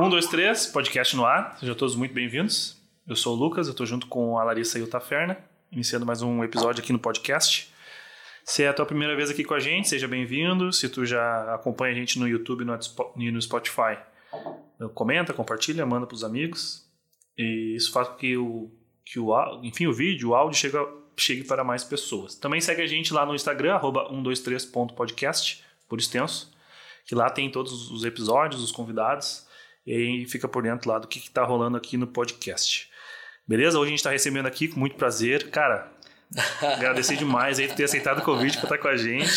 Um, dois, três, podcast no ar. Sejam todos muito bem-vindos. Eu sou o Lucas, eu estou junto com a Larissa e o Taferna, iniciando mais um episódio aqui no podcast. Se é a tua primeira vez aqui com a gente, seja bem-vindo. Se tu já acompanha a gente no YouTube e no Spotify, comenta, compartilha, manda para os amigos. E isso faz com que o, que o, enfim, o vídeo, o áudio chegue, chegue para mais pessoas. Também segue a gente lá no Instagram, arroba 123.podcast, por extenso, que lá tem todos os episódios, os convidados, e aí fica por dentro lá do que está rolando aqui no podcast. Beleza? Hoje a gente está recebendo aqui com muito prazer. Cara, agradecer demais aí por ter aceitado o convite para estar com a gente.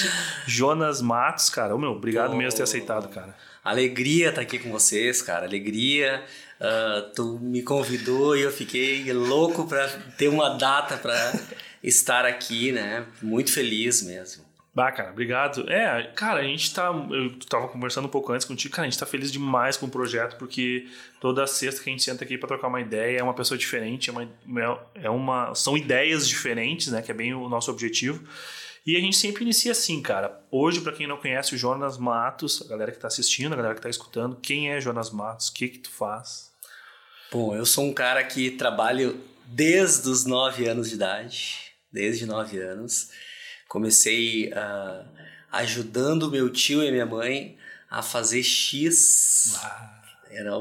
Jonas Matos, cara. Ô, meu, obrigado oh, mesmo por ter aceitado, cara. Alegria estar aqui com vocês, cara. Alegria. Uh, tu me convidou e eu fiquei louco para ter uma data para estar aqui, né? Muito feliz mesmo. Bah, cara, obrigado. É, cara, a gente tá. Eu tava conversando um pouco antes contigo, cara, a gente tá feliz demais com o projeto, porque toda sexta que a gente senta aqui para trocar uma ideia é uma pessoa diferente, é uma, é uma. São ideias diferentes, né? Que é bem o nosso objetivo. E a gente sempre inicia assim, cara. Hoje, para quem não conhece o Jonas Matos, a galera que tá assistindo, a galera que tá escutando, quem é Jonas Matos? O que que tu faz? Bom, eu sou um cara que trabalho desde os nove anos de idade, desde nove anos. Comecei uh, ajudando meu tio e minha mãe a fazer X. Ah. Era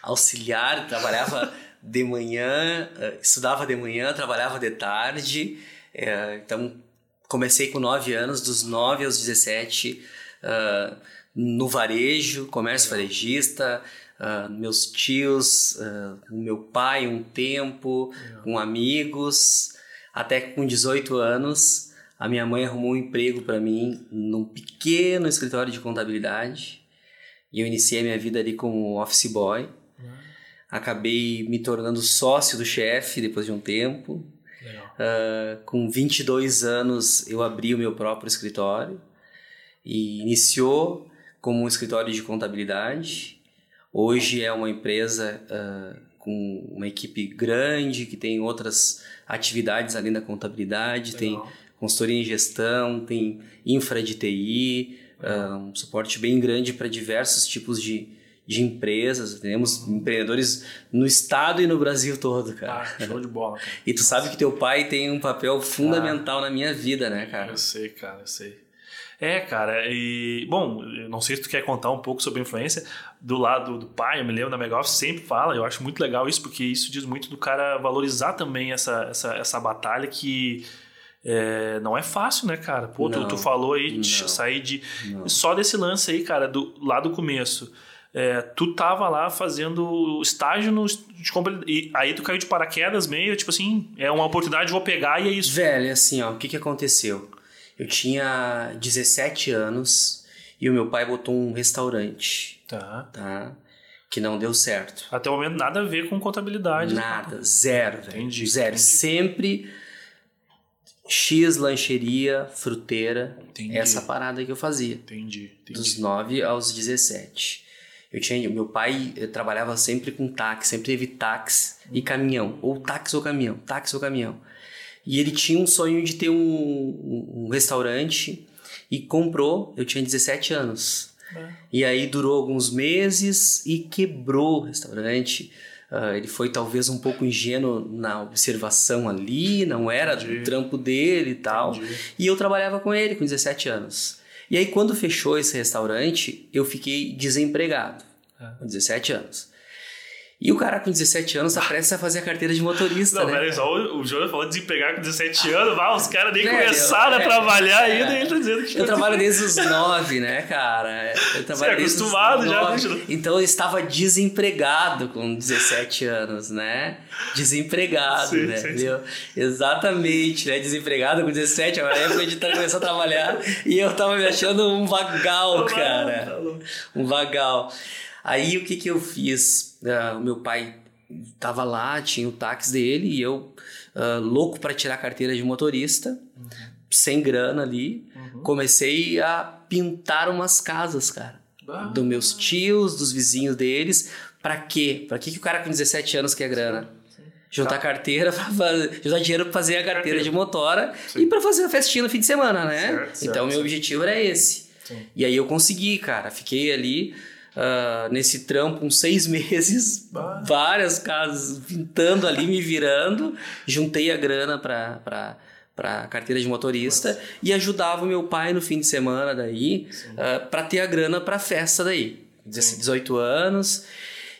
auxiliar, trabalhava de manhã, uh, estudava de manhã, trabalhava de tarde. Uh, então, comecei com 9 anos, dos 9 aos 17, uh, no varejo, comércio varejista. Uh, meus tios, uh, meu pai um tempo, com amigos, até com 18 anos a minha mãe arrumou um emprego para mim num pequeno escritório de contabilidade e eu iniciei minha vida ali como office boy. Acabei me tornando sócio do chefe depois de um tempo. Uh, com 22 anos eu abri o meu próprio escritório e iniciou como um escritório de contabilidade. Hoje é uma empresa uh, com uma equipe grande que tem outras atividades além da contabilidade, Legal. tem consultoria em gestão, tem infra de TI, ah, um suporte bem grande para diversos tipos de, de empresas. Temos empreendedores no estado e no Brasil todo, cara. Ah, show de bola. Cara. E tu sabe que teu pai tem um papel fundamental ah, na minha vida, né, cara? Eu sei, cara, eu sei. É, cara, e bom, não sei se tu quer contar um pouco sobre a influência do lado do pai, eu me lembro da Mega Office sempre fala, eu acho muito legal isso, porque isso diz muito do cara valorizar também essa, essa, essa batalha que é, não é fácil, né, cara? Pô, tu, tu, falou aí de sair de. Não. Só desse lance aí, cara, do, lá do começo. É, tu tava lá fazendo estágio no, de e aí tu caiu de paraquedas meio, tipo assim, é uma oportunidade, vou pegar e é isso. Velho, assim, ó, o que que aconteceu? Eu tinha 17 anos e o meu pai botou um restaurante. Tá. Tá? Que não deu certo. Até o momento nada a ver com contabilidade. Nada, zero, velho. Entendi. Zero. Entendi. Sempre X lancheria, fruteira. Entendi. Essa parada que eu fazia. Entendi. Entendi. Dos 9 aos 17. Eu tinha, meu pai eu trabalhava sempre com táxi, sempre teve táxi e caminhão, ou táxi ou caminhão, táxi ou caminhão. E ele tinha um sonho de ter um, um restaurante e comprou, eu tinha 17 anos. É. E aí durou alguns meses e quebrou o restaurante. Uh, ele foi talvez um pouco ingênuo na observação ali, não era Entendi. do trampo dele e tal. Entendi. E eu trabalhava com ele com 17 anos. E aí, quando fechou esse restaurante, eu fiquei desempregado, é. com 17 anos. E o cara com 17 anos tá prestes a fazer a carteira de motorista, não, né? Peraí, só o, o falou de desempregar com 17 anos, ah, os caras nem começaram eu, a trabalhar é, ainda e ele tá dizendo que... Eu trabalho desde os 9, né, cara? Eu trabalho Você é acostumado já. Deixa... Então eu estava desempregado com 17 anos, né? Desempregado, sim, né? Sim, sim. Exatamente, né? Desempregado com 17, a época de começar a trabalhar e eu tava me achando um vagal, tá cara. Tá um vagal. Aí o que que eu fiz? Uh, o meu pai tava lá, tinha o táxi dele e eu uh, louco para tirar a carteira de motorista, uhum. sem grana ali, uhum. comecei a pintar umas casas, cara. Dos meus tios, dos vizinhos deles. Para quê? Para que, que o cara com 17 anos quer grana? juntar tá. carteira para fazer, juntar dinheiro para fazer a carteira de motora Sim. e para fazer a festinha no fim de semana, né? Certo, então certo, meu objetivo era esse. Sim. E aí eu consegui, cara. Fiquei ali uh, nesse trampo uns seis meses, várias casas pintando ali, me virando. Juntei a grana para para carteira de motorista Nossa. e ajudava o meu pai no fim de semana daí uh, ah, para ter a grana para festa daí 18 anos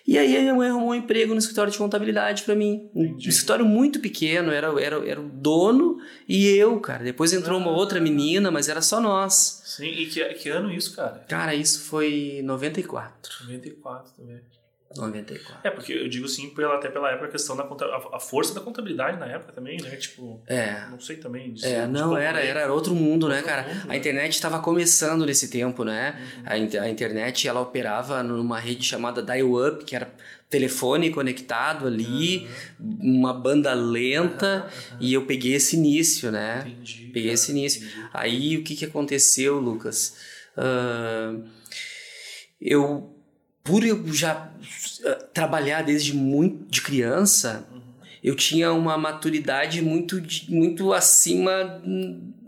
e aí a minha mãe arrumou um emprego no escritório de contabilidade para mim. Um escritório muito pequeno, era, era, era o dono e eu, cara. Depois entrou ah. uma outra menina, mas era só nós. Sim, e que, que ano isso, cara? Cara, isso foi 94. 94 também. 94. É, porque eu digo assim, pela, até pela época, a questão da a, força da contabilidade na época também, né? Tipo, é. não sei também. Disso, é, não, era, era outro mundo, né, cara? Mundo, a né? internet estava começando nesse tempo, né? Uhum. A, a internet, ela operava numa rede chamada dial-up, que era telefone conectado ali, uhum. uma banda lenta, uhum. e eu peguei esse início, né? Entendi, peguei cara, esse início. Entendi. Aí, o que que aconteceu, Lucas? Uh, eu por eu já trabalhar desde muito de criança, uhum. eu tinha uma maturidade muito, muito acima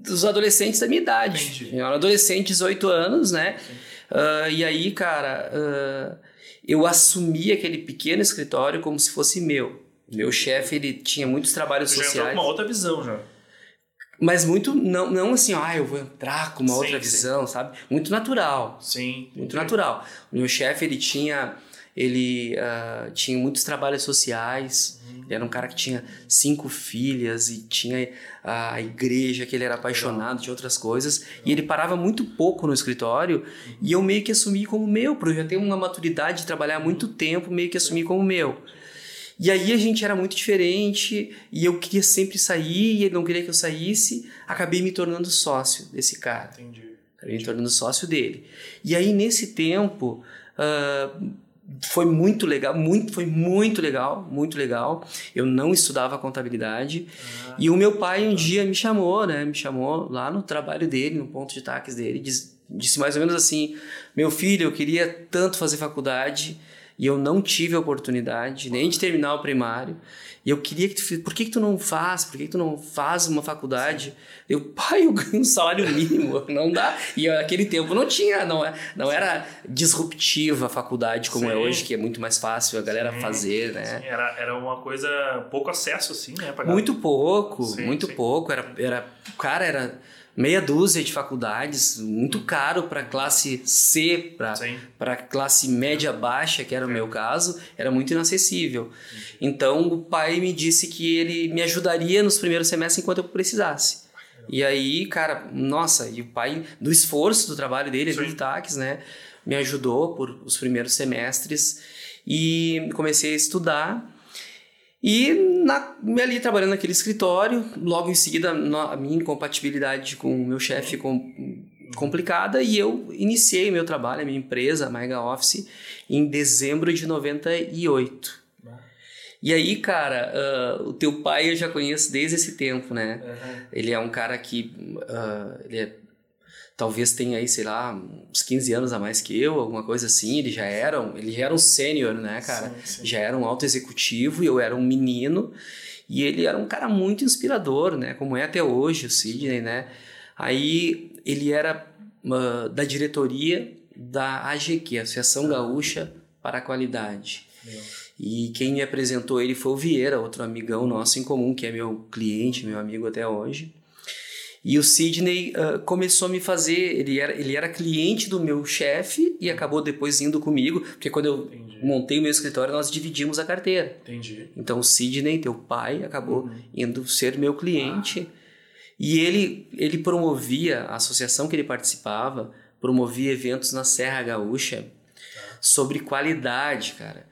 dos adolescentes da minha idade. Entendi. Eu era adolescente, 18 anos, né? Uh, e aí, cara, uh, eu assumi aquele pequeno escritório como se fosse meu. Meu chefe, ele tinha muitos trabalhos Você sociais. Já uma outra visão já. Mas muito, não, não assim, ah, eu vou entrar com uma sim, outra visão, sim. sabe? Muito natural. Sim. Muito entendi. natural. O meu chefe, ele tinha, ele uh, tinha muitos trabalhos sociais. Uhum. Ele era um cara que tinha cinco filhas e tinha a igreja que ele era apaixonado de outras coisas. E ele parava muito pouco no escritório e eu meio que assumi como meu, porque eu já tenho uma maturidade de trabalhar há muito tempo, meio que assumi como meu. E aí a gente era muito diferente e eu queria sempre sair e ele não queria que eu saísse. Acabei me tornando sócio desse cara. Entendi. Acabei me tornando sócio dele. E aí nesse tempo uh, foi muito legal, muito, foi muito legal, muito legal. Eu não estudava contabilidade ah, e o meu pai um dia me chamou, né? Me chamou lá no trabalho dele, no ponto de taques dele, disse, disse mais ou menos assim: meu filho, eu queria tanto fazer faculdade e eu não tive a oportunidade nem de terminar o primário. E eu queria que tu por que, que tu não faz? Por que, que tu não faz uma faculdade? Eu, pai, eu ganho um salário mínimo, não dá. E naquele tempo não tinha, não, é, não era disruptiva a faculdade como é Sim. é hoje, que é muito mais fácil a galera Sim. fazer, né? Sim, era, era uma coisa, pouco acesso, assim, né? Muito pouco, muito pouco. Era, era, cara, era meia dúzia de faculdades, muito caro para classe C, para classe média baixa, que era o meu caso, era muito inacessível. Então o pai me disse que ele me ajudaria nos primeiros semestres enquanto eu precisasse. E aí, cara, nossa, e o pai, do esforço do trabalho dele, de táxis, né, me ajudou por os primeiros semestres. E comecei a estudar e na, ali trabalhando naquele escritório, logo em seguida a minha incompatibilidade com o meu chefe ficou complicada e eu iniciei meu trabalho, a minha empresa, a Mega Office, em dezembro de 98. E aí, cara, uh, o teu pai eu já conheço desde esse tempo, né? Uhum. Ele é um cara que uh, ele é talvez tenha aí, sei lá, uns 15 anos a mais que eu, alguma coisa assim. Ele já era, ele já era um sênior, né, cara? Sim, sim. Já era um alto executivo e eu era um menino. E ele era um cara muito inspirador, né? Como é até hoje o Sidney, né? Aí ele era uh, da diretoria da AGQ, Associação Gaúcha para a Qualidade. Meu. E quem me apresentou ele foi o Vieira, outro amigão nosso em comum, que é meu cliente, meu amigo até hoje. E o Sidney uh, começou a me fazer, ele era, ele era cliente do meu chefe e acabou depois indo comigo, porque quando eu Entendi. montei o meu escritório, nós dividimos a carteira. Entendi. Então o Sidney, teu pai, acabou uhum. indo ser meu cliente. Ah. E ele, ele promovia, a associação que ele participava, promovia eventos na Serra Gaúcha tá. sobre qualidade, cara.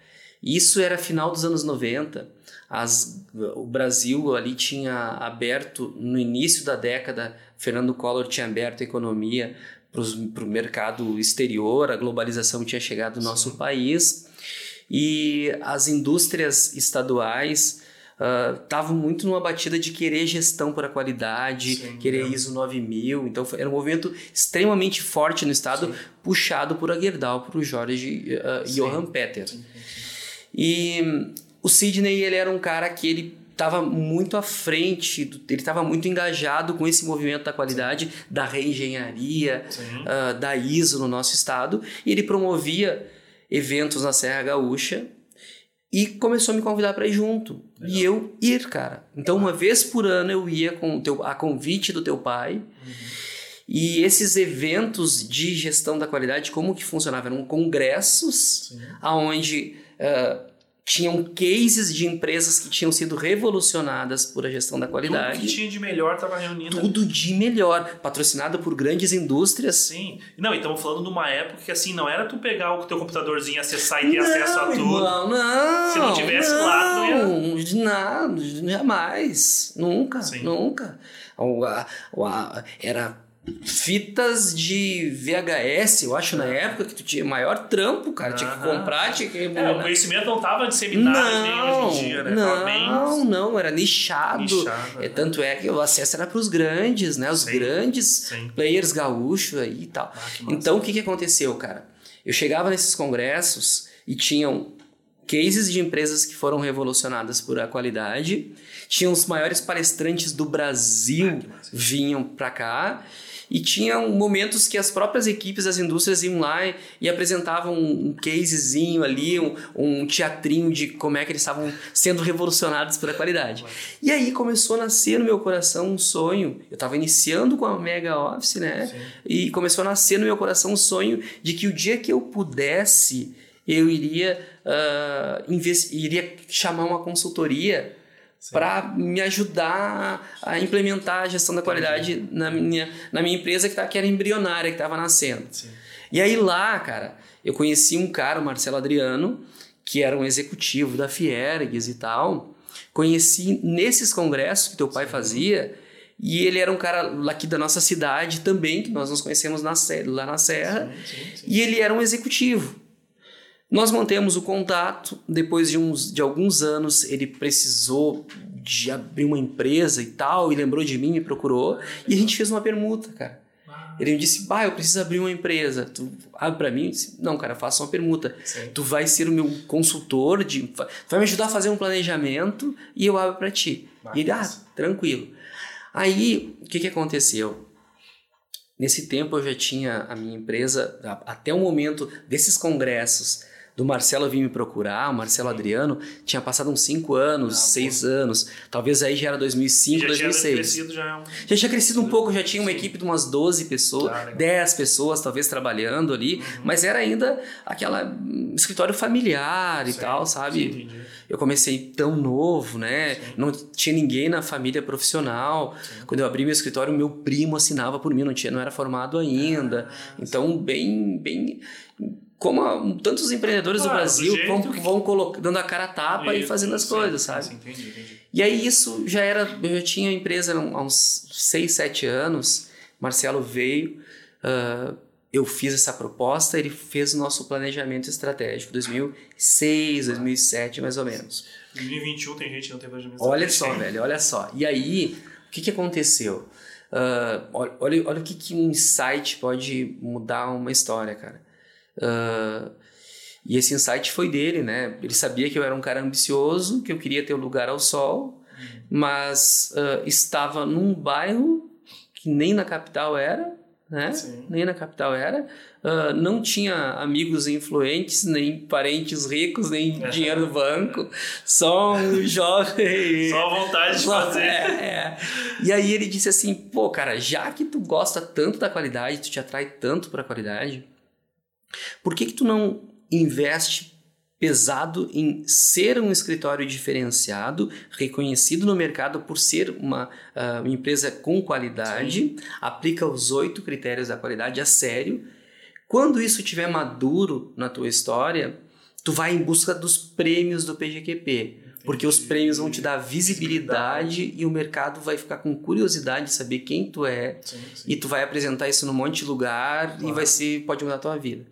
Isso era final dos anos 90 as, o Brasil ali tinha aberto, no início da década, Fernando Collor tinha aberto a economia para o mercado exterior, a globalização tinha chegado no nosso Sim. país e as indústrias estaduais estavam uh, muito numa batida de querer gestão para qualidade, Sim, querer é. ISO 9000. Então foi, era um movimento extremamente forte no estado, Sim. puxado por Agerdal, por Jorge uh, Johan Peter. E o Sidney, ele era um cara que ele estava muito à frente, ele estava muito engajado com esse movimento da qualidade, da reengenharia, uh, da ISO no nosso estado, e ele promovia eventos na Serra Gaúcha e começou a me convidar para ir junto. Legal. E eu ir, cara. Então, uma vez por ano eu ia com teu, a convite do teu pai. Uhum. E esses eventos de gestão da qualidade, como que funcionava? Eram congressos Sim. onde uh, tinham cases de empresas que tinham sido revolucionadas por a gestão da qualidade. Tudo que tinha de melhor estava reunido. Tudo de melhor, patrocinado por grandes indústrias. Sim. Não, e estamos falando de uma época que assim, não era tu pegar o teu computadorzinho, acessar e ter não, acesso a tudo. Irmão, não. Se não tivesse não, lá, não ia. Nada, jamais. Nunca, Sim. nunca. Era fitas de VHS, eu acho, na época, que tu tinha maior trampo, cara. Tinha que comprar, tinha que. É, o conhecimento não tava disseminado não, hoje em dia, né? Não, bem... não, era nichado. nichado é, tanto é que o acesso era para os grandes, né? Os Sim. grandes Sim. players gaúchos aí e tal. Ah, então, o que, que aconteceu, cara? Eu chegava nesses congressos e tinham cases de empresas que foram revolucionadas por a qualidade. Tinham os maiores palestrantes do Brasil ah, vinham para cá e tinham momentos que as próprias equipes das indústrias iam lá e, apresentavam um casezinho ali, um, um, teatrinho de como é que eles estavam sendo revolucionados pela qualidade. E aí começou a nascer no meu coração um sonho. Eu estava iniciando com a Mega Office, né? Sim. E começou a nascer no meu coração um sonho de que o dia que eu pudesse, eu iria, uh, iria chamar uma consultoria para me ajudar a implementar a gestão da qualidade na minha, na minha empresa que, tá, que era embrionária, que estava nascendo. Sim. E aí lá, cara, eu conheci um cara, o Marcelo Adriano, que era um executivo da Fiergues e tal. Conheci nesses congressos que teu pai Sim. fazia. E ele era um cara aqui da nossa cidade também, que nós nos conhecemos na, lá na Serra. E ele era um executivo. Nós mantemos o contato, depois de, uns, de alguns anos ele precisou de abrir uma empresa e tal, e lembrou de mim, me procurou, e a gente fez uma permuta, cara. Ele me disse, bah, eu preciso abrir uma empresa. Tu abre para mim? Disse, não, cara, faça uma permuta. Sim. Tu vai ser o meu consultor, de, vai me ajudar a fazer um planejamento e eu abro para ti. e ele, ah, tranquilo. Aí, o que, que aconteceu? Nesse tempo eu já tinha a minha empresa, até o momento desses congressos, do Marcelo vir me procurar, o Marcelo Adriano, tinha passado uns 5 anos, 6 anos. Talvez aí já era 2005, já 2006. Tinha crescido, já, é um... já tinha crescido um pouco, já tinha uma equipe de umas 12 pessoas, ah, 10 pessoas talvez trabalhando ali, uhum. mas era ainda aquela escritório familiar e Sim. tal, sabe? Sim, eu comecei tão novo, né? Sim. Não tinha ninguém na família profissional. Quando eu abri meu escritório, meu primo assinava por mim, não tinha, não era formado ainda. Ah, então, bem, bem como tantos empreendedores do Brasil do vão, que... vão colocando, dando a cara a tapa e fazendo as coisas, sabe? Sim, entendi, entendi. E aí isso já era, eu já tinha empresa há uns 6, 7 anos, Marcelo veio, uh, eu fiz essa proposta, ele fez o nosso planejamento estratégico, 2006, 2007 mais ou menos. 2021 tem gente que não tem planejamento Olha só, velho, olha só. E aí, o que, que aconteceu? Uh, olha, olha o que, que um insight pode mudar uma história, cara. Uh, e esse insight foi dele, né? Ele sabia que eu era um cara ambicioso, que eu queria ter um lugar ao sol, mas uh, estava num bairro que nem na capital era, né? Sim. Nem na capital era. Uh, não tinha amigos influentes, nem parentes ricos, nem dinheiro no banco. Só um jovem. Só a vontade de fazer. É, é. E aí ele disse assim: pô, cara, já que tu gosta tanto da qualidade, tu te atrai tanto para a qualidade por que, que tu não investe pesado em ser um escritório diferenciado, reconhecido no mercado por ser uma, uh, empresa com qualidade, Sim. aplica os oito critérios da qualidade a sério. Quando isso estiver maduro na tua história, tu vai em busca dos prêmios do PGQP. Porque os prêmios vão te dar visibilidade e o mercado vai ficar com curiosidade de saber quem tu é. Sim, sim. E tu vai apresentar isso num monte de lugar claro. e vai ser, pode mudar a tua vida.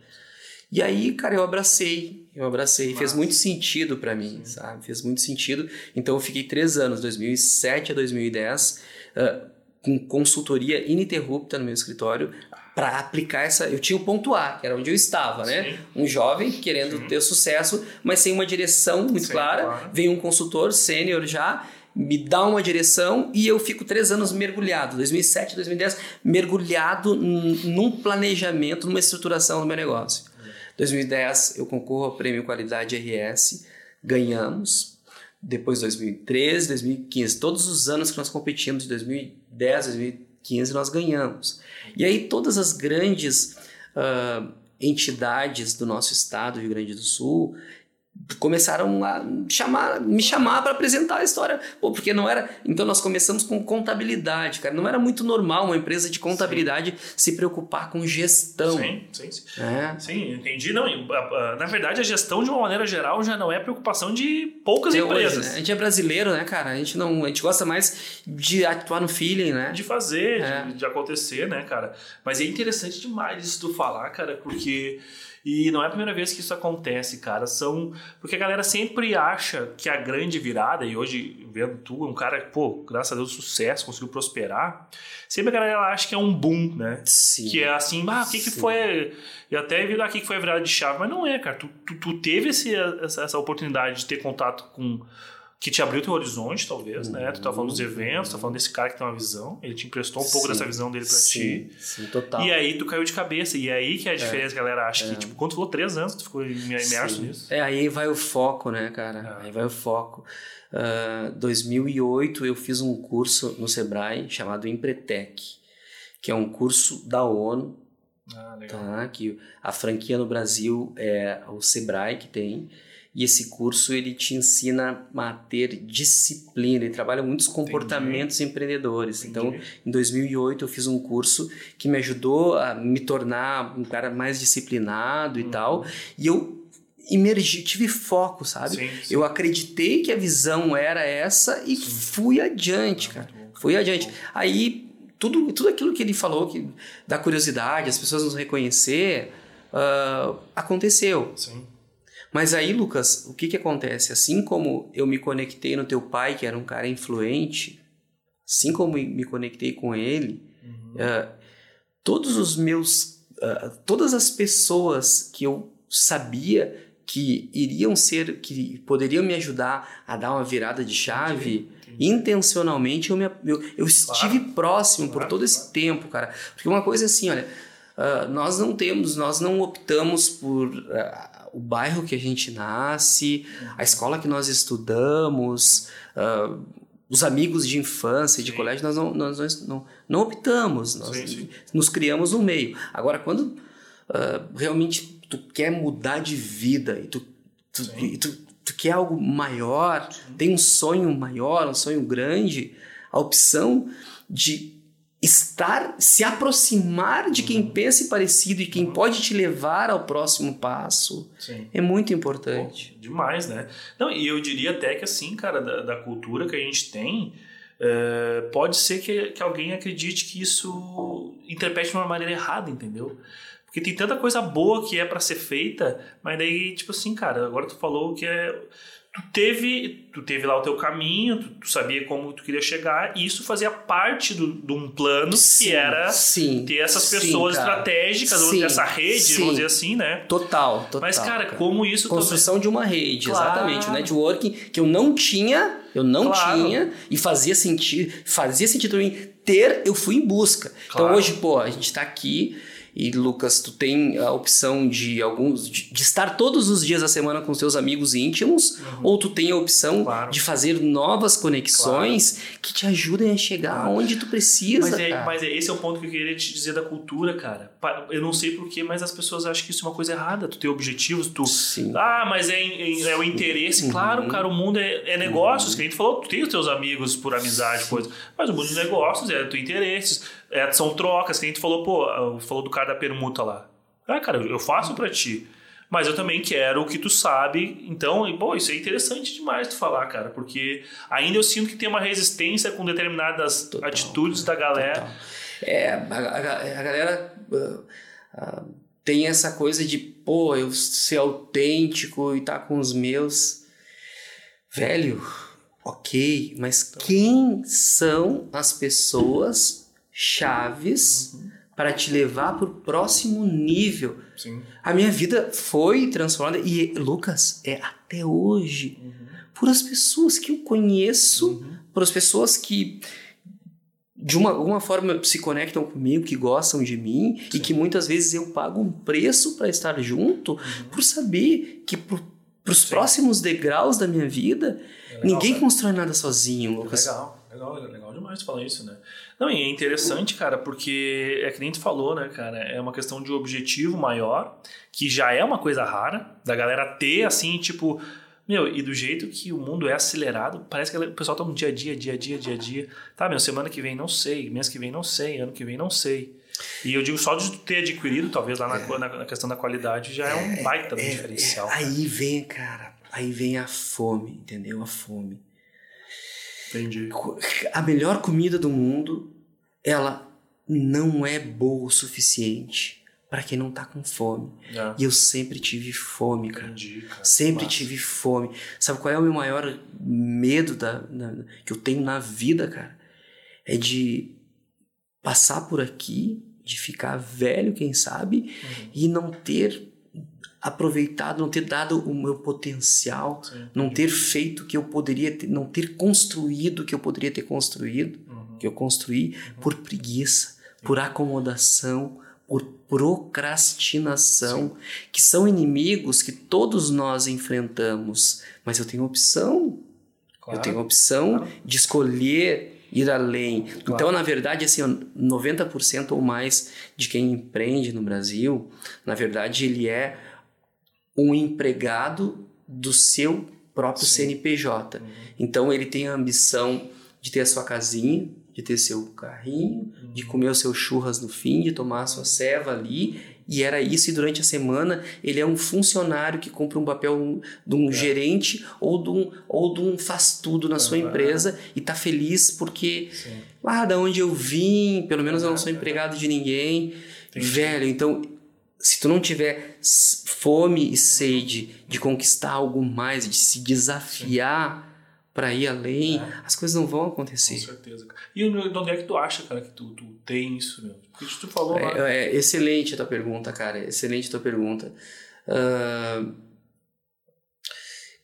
E aí, cara, eu abracei. Eu abracei. Fez muito sentido para mim, Sim. sabe? Fez muito sentido. Então eu fiquei três anos, 2007 a 2010, uh, com consultoria ininterrupta no meu escritório para aplicar essa. Eu tinha o ponto A, que era onde eu estava, né? Sim. Um jovem querendo Sim. ter sucesso, mas sem uma direção muito Sim, clara. Claro. Vem um consultor sênior já me dá uma direção e eu fico três anos mergulhado, 2007, 2010, mergulhado num planejamento, numa estruturação do meu negócio. 2010 eu concorro ao Prêmio Qualidade RS, ganhamos. Depois 2013, 2015, todos os anos que nós competimos, de 2010 2015, nós ganhamos. E aí todas as grandes uh, entidades do nosso estado, Rio Grande do Sul, começaram a chamar, me chamar para apresentar a história. Pô, porque não era. Então nós começamos com contabilidade, cara. Não era muito normal uma empresa de contabilidade sim. se preocupar com gestão. Sim, sim, sim. É. Sim, entendi. Não, na verdade, a gestão, de uma maneira geral, já não é preocupação de poucas Até empresas. Hoje, né? A gente é brasileiro, né, cara? A gente não. A gente gosta mais de atuar no feeling, né? De fazer, é. de, de acontecer, né, cara? Mas é interessante demais isso tu falar, cara, porque. E não é a primeira vez que isso acontece, cara. São. Porque a galera sempre acha que a grande virada, e hoje, vendo tu, é um cara que, pô, graças a Deus, sucesso, conseguiu prosperar. Sempre a galera acha que é um boom, né? Sim. Que é assim, ah, o que, que foi. E até vi aqui que foi a virada de chave, mas não é, cara. Tu, tu, tu teve esse, essa, essa oportunidade de ter contato com que te abriu teu horizonte, talvez, né? Tu tá falando dos eventos, tá falando desse cara que tem uma visão, ele te emprestou um sim, pouco dessa visão dele pra sim, ti. Sim, total. E aí tu caiu de cabeça. E aí que é a é. diferença, é, a galera acha é. que, tipo, quando tu falou três anos, tu ficou imerso sim. nisso. É, aí vai o foco, né, cara? É. Aí vai o foco. Uh, ah, 2008 eu fiz um curso no Sebrae chamado Empretec, que é um curso da ONU, ah, tá? que a franquia no Brasil é o Sebrae que tem, e esse curso ele te ensina a ter disciplina, ele trabalha muitos comportamentos Entendi. empreendedores. Entendi. Então, em 2008 eu fiz um curso que me ajudou a me tornar um cara mais disciplinado e uhum. tal. E eu emergi, tive foco, sabe? Sim, sim. Eu acreditei que a visão era essa e sim. fui adiante, ah, cara. Fui adiante. Aí tudo, tudo aquilo que ele falou que da curiosidade, as pessoas nos reconhecer, uh, aconteceu. Sim. Mas aí, Lucas, o que que acontece? Assim como eu me conectei no teu pai, que era um cara influente, assim como me conectei com ele, uhum. uh, todos os meus, uh, todas as pessoas que eu sabia que iriam ser, que poderiam me ajudar a dar uma virada de chave, entendi, entendi. intencionalmente eu, me, eu, eu estive claro. próximo claro, por todo claro. esse tempo, cara. Porque uma coisa é assim, olha, uh, nós não temos, nós não optamos por o bairro que a gente nasce, a escola que nós estudamos, uh, os amigos de infância e de colégio, nós não, nós, nós não, não optamos, nós sim, sim. nos criamos no meio. Agora, quando uh, realmente tu quer mudar de vida e tu, tu, e tu, tu, quer algo maior, tem um sonho maior, um sonho grande, a opção de estar, se aproximar de quem uhum. pensa parecido e quem uhum. pode te levar ao próximo passo Sim. é muito importante. Pô, demais, né? Não, e eu diria até que assim, cara, da, da cultura que a gente tem, é, pode ser que, que alguém acredite que isso interprete de uma maneira errada, entendeu? Porque tem tanta coisa boa que é para ser feita, mas daí, tipo assim, cara, agora tu falou que é tu teve, tu teve lá o teu caminho, tu, tu, sabia como tu queria chegar, e isso fazia parte do, de um plano sim, que era sim, ter essas pessoas sim, estratégicas, sim, ou dessa rede, vamos dizer assim, né? Total, total. Mas, cara, cara. como isso... Construção também... de uma rede, claro. exatamente. O networking que eu não tinha, eu não claro. tinha, e fazia sentido, fazia sentido pra mim ter, eu fui em busca. Então, claro. Então hoje, pô, a gente tá aqui e Lucas, tu tem a opção de alguns de, de estar todos os dias da semana com seus amigos íntimos, uhum. ou tu tem a opção claro. de fazer novas conexões claro. que te ajudem a chegar claro. onde tu precisa. Mas, é, mas é, esse é o ponto que eu queria te dizer da cultura, cara. Eu não sei porquê, mas as pessoas acham que isso é uma coisa errada. Tu tem objetivos, tu. Sim. Ah, mas é, é, é o interesse. Uhum. Claro, cara, o mundo é, é negócios. Uhum. Que a gente falou, tu tem os teus amigos por amizade, coisa. Mas o mundo dos negócios é tu interesses é, são trocas, que a gente falou, pô, falou do cara da permuta lá. Ah, cara, eu faço para ti. Mas eu também quero o que tu sabe. Então, e, pô, isso é interessante demais tu falar, cara, porque ainda eu sinto que tem uma resistência com determinadas total, atitudes da galera. Total. É, a, a, a galera uh, uh, tem essa coisa de, pô, eu ser autêntico e tá com os meus. Velho, ok, mas quem são as pessoas chaves uhum. para te levar para o próximo nível. Sim. A minha vida foi transformada e Lucas é até hoje uhum. por as pessoas que eu conheço, uhum. por as pessoas que de uma, alguma forma se conectam comigo, que gostam de mim Sim. e que muitas vezes eu pago um preço para estar junto, uhum. por saber que para os próximos degraus da minha vida, é legal, ninguém sabe? constrói nada sozinho, Lucas. Legal, legal, legal demais falar isso, né? Não, e é interessante, cara, porque é que nem tu falou, né, cara? É uma questão de objetivo maior, que já é uma coisa rara, da galera ter, assim, tipo, meu, e do jeito que o mundo é acelerado, parece que o pessoal tá no dia a dia, dia a dia, dia a dia. Tá, meu, semana que vem não sei, mês que vem não sei, ano que vem não sei. E eu digo só de ter adquirido, talvez lá na, é. na, na questão da qualidade, já é, um é, baita é, diferencial. É, aí vem, cara, aí vem a fome, entendeu? A fome. Entendi. A melhor comida do mundo, ela não é boa o suficiente para quem não tá com fome. É. E eu sempre tive fome, cara. Entendi, cara. Sempre Massa. tive fome. Sabe qual é o meu maior medo da, da, que eu tenho na vida, cara? É de passar por aqui, de ficar velho, quem sabe, uhum. e não ter aproveitado, não ter dado o meu potencial, Sim. não ter feito o que eu poderia ter, não ter construído o que eu poderia ter construído, uhum. que eu construí uhum. por preguiça, por acomodação, por procrastinação, Sim. que são inimigos que todos nós enfrentamos, mas eu tenho opção. Claro. Eu tenho opção claro. de escolher ir além. Claro. Então, na verdade, assim, 90% ou mais de quem empreende no Brasil, na verdade, ele é um empregado do seu próprio Sim. CNPJ. Uhum. Então, ele tem a ambição de ter a sua casinha, de ter seu carrinho, uhum. de comer o seu churras no fim, de tomar a sua ceva ali. E era isso, e durante a semana ele é um funcionário que cumpre um papel de um é. gerente ou de um, ou de um faz tudo na sua empresa e tá feliz porque lá ah, da onde eu vim, pelo menos eu não sou empregado de ninguém. Entendi. Velho, então se tu não tiver fome e sede de conquistar algo mais, de se desafiar para ir além, é. as coisas não vão acontecer. Com certeza. E onde é que tu acha, cara, que tu, tu tem isso, meu? Porque tu falou é, lá... É, excelente a tua pergunta, cara. Excelente a tua pergunta. Uh,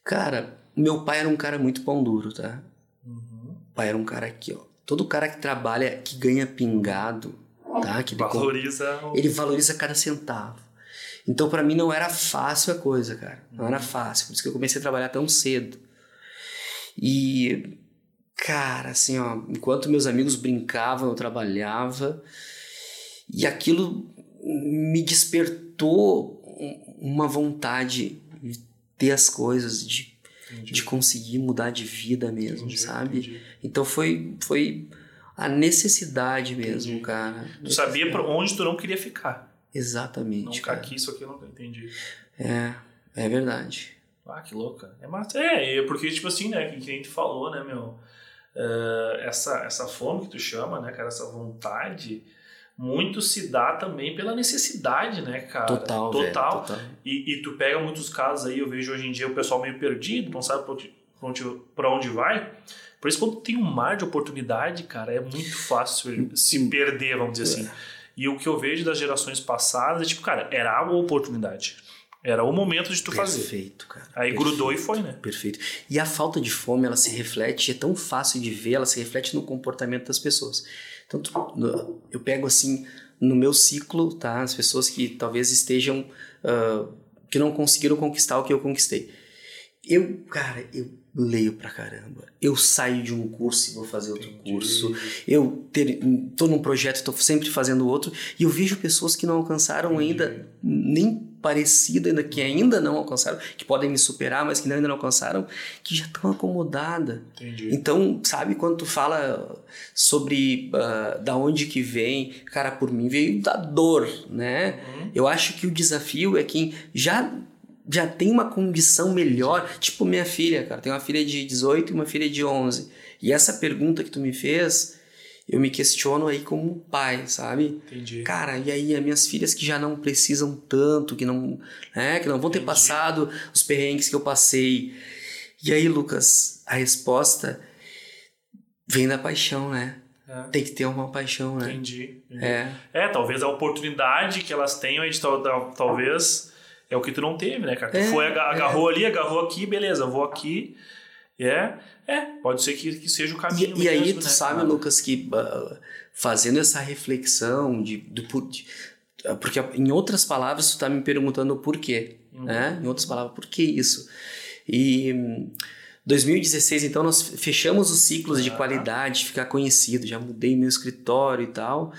cara, meu pai era um cara muito pão duro, tá? Uhum. O pai era um cara aqui, ó. Todo cara que trabalha, que ganha pingado, tá? Que valoriza... Ele, ele valoriza cada centavo. Então, para mim, não era fácil a coisa, cara. Não uhum. era fácil. Por isso que eu comecei a trabalhar tão cedo. E, cara, assim, ó, enquanto meus amigos brincavam, eu trabalhava. E aquilo me despertou uma vontade de ter as coisas, de, de conseguir mudar de vida mesmo, entendi, sabe? Entendi. Então foi, foi a necessidade mesmo, entendi. cara. Tu sabia para onde tu não queria ficar. Exatamente. Não ficar aqui, isso aqui eu não entendi. É, é verdade. Ah, que louca. É massa. É, porque, tipo assim, né, que, que a gente falou, né, meu, uh, essa, essa fome que tu chama, né, cara, essa vontade, muito se dá também pela necessidade, né, cara? Total, Total. Total. E, e tu pega muitos casos aí, eu vejo hoje em dia o pessoal meio perdido, não sabe pra onde, pra onde vai. Por isso, quando tem um mar de oportunidade, cara, é muito fácil se perder, vamos dizer assim. E o que eu vejo das gerações passadas é tipo, cara, era a oportunidade. Era o momento de tu Perfeito, fazer. Perfeito, cara. Aí Perfeito. grudou e foi, né? Perfeito. E a falta de fome, ela se reflete, é tão fácil de ver, ela se reflete no comportamento das pessoas. Então, tu, eu pego assim, no meu ciclo, tá? As pessoas que talvez estejam, uh, que não conseguiram conquistar o que eu conquistei. Eu, cara, eu leio pra caramba. Eu saio de um curso e vou fazer outro Entendi. curso. Eu ter, tô num projeto, tô sempre fazendo outro. E eu vejo pessoas que não alcançaram Entendi. ainda nem parecido ainda que ainda não alcançaram, que podem me superar, mas que ainda não alcançaram, que já estão acomodadas. Então, sabe quando tu fala sobre uh, da onde que vem, cara, por mim veio da dor, né? Uhum. Eu acho que o desafio é quem já já tem uma condição melhor, tipo minha filha, cara, tem uma filha de 18 e uma filha de 11. E essa pergunta que tu me fez, eu me questiono aí como pai, sabe? Entendi. Cara, e aí as minhas filhas que já não precisam tanto, que não, né, que não vão ter Entendi. passado os perrengues que eu passei. E aí, Lucas, a resposta vem da paixão, né? É. Tem que ter uma paixão, né? Entendi. Entendi. É. é, talvez a oportunidade que elas tenham, a gente talvez é o que tu não teve, né, cara? Tu é, foi, agarrou é. ali, agarrou aqui, beleza, vou aqui É, é, pode ser que, que seja o caminho. E, e aí, tu né, sabe, cara? Lucas, que uh, fazendo essa reflexão de, de, de, porque em outras palavras tu está me perguntando o porquê, uhum. né? Em outras palavras, por que isso? E 2016, então, nós fechamos os ciclos de qualidade, ficar conhecido, já mudei meu escritório e tal.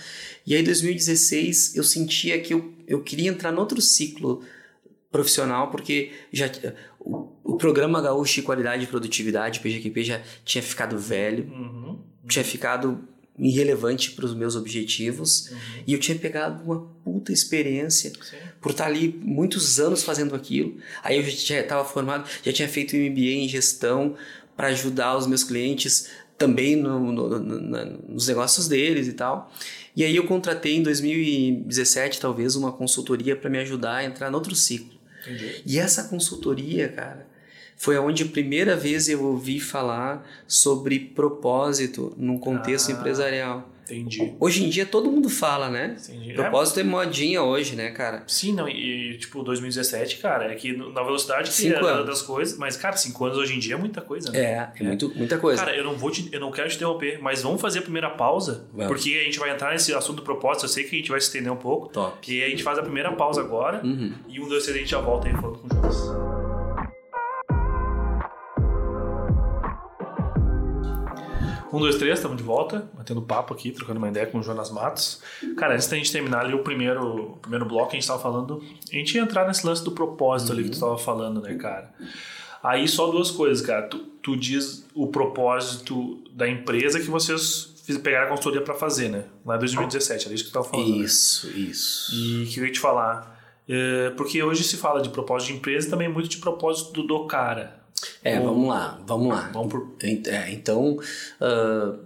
E aí, 2016, eu sentia que eu, eu queria entrar no outro ciclo profissional, porque já o, o programa Gaúcho de Qualidade e Produtividade, PGQP, já tinha ficado velho, uhum. tinha ficado irrelevante para os meus objetivos uhum. e eu tinha pegado uma puta experiência Sim. por estar ali muitos anos fazendo aquilo. Aí eu já estava formado, já tinha feito MBA em gestão para ajudar os meus clientes também no, no, no, nos negócios deles e tal. E aí eu contratei em 2017 talvez uma consultoria para me ajudar a entrar no outro ciclo. Entendi. E essa consultoria, cara, foi onde a primeira vez eu ouvi falar sobre propósito num contexto ah, empresarial. Entendi. Hoje em dia todo mundo fala, né? Entendi. Propósito é, é modinha hoje, né, cara? Sim, não, e tipo, 2017, cara, é que na velocidade que é anos. das coisas, mas, cara, cinco anos hoje em dia é muita coisa, né? É, é, é. Muito, muita coisa. Cara, eu não vou te, eu não quero te interromper, mas vamos fazer a primeira pausa, vamos. porque a gente vai entrar nesse assunto do propósito, eu sei que a gente vai se estender um pouco. Top. E a gente faz a primeira pausa agora, uhum. e um, dois, três, a gente já volta aí falando com o Jonas. Um, dois, três, estamos de volta, batendo papo aqui, trocando uma ideia com o Jonas Matos. Cara, antes da gente terminar ali o primeiro, o primeiro bloco, a gente estava falando. A gente ia entrar nesse lance do propósito uhum. ali que tu estava falando, né, cara? Aí só duas coisas, cara. Tu, tu diz o propósito da empresa que vocês pegaram a consultoria para fazer, né? Lá em 2017, era isso que tu estava falando. Né? Isso, né? isso. E que eu ia te falar. É, porque hoje se fala de propósito de empresa e também muito de propósito do, do cara. É, vamos lá, vamos lá. Vamos por... é, então, uh,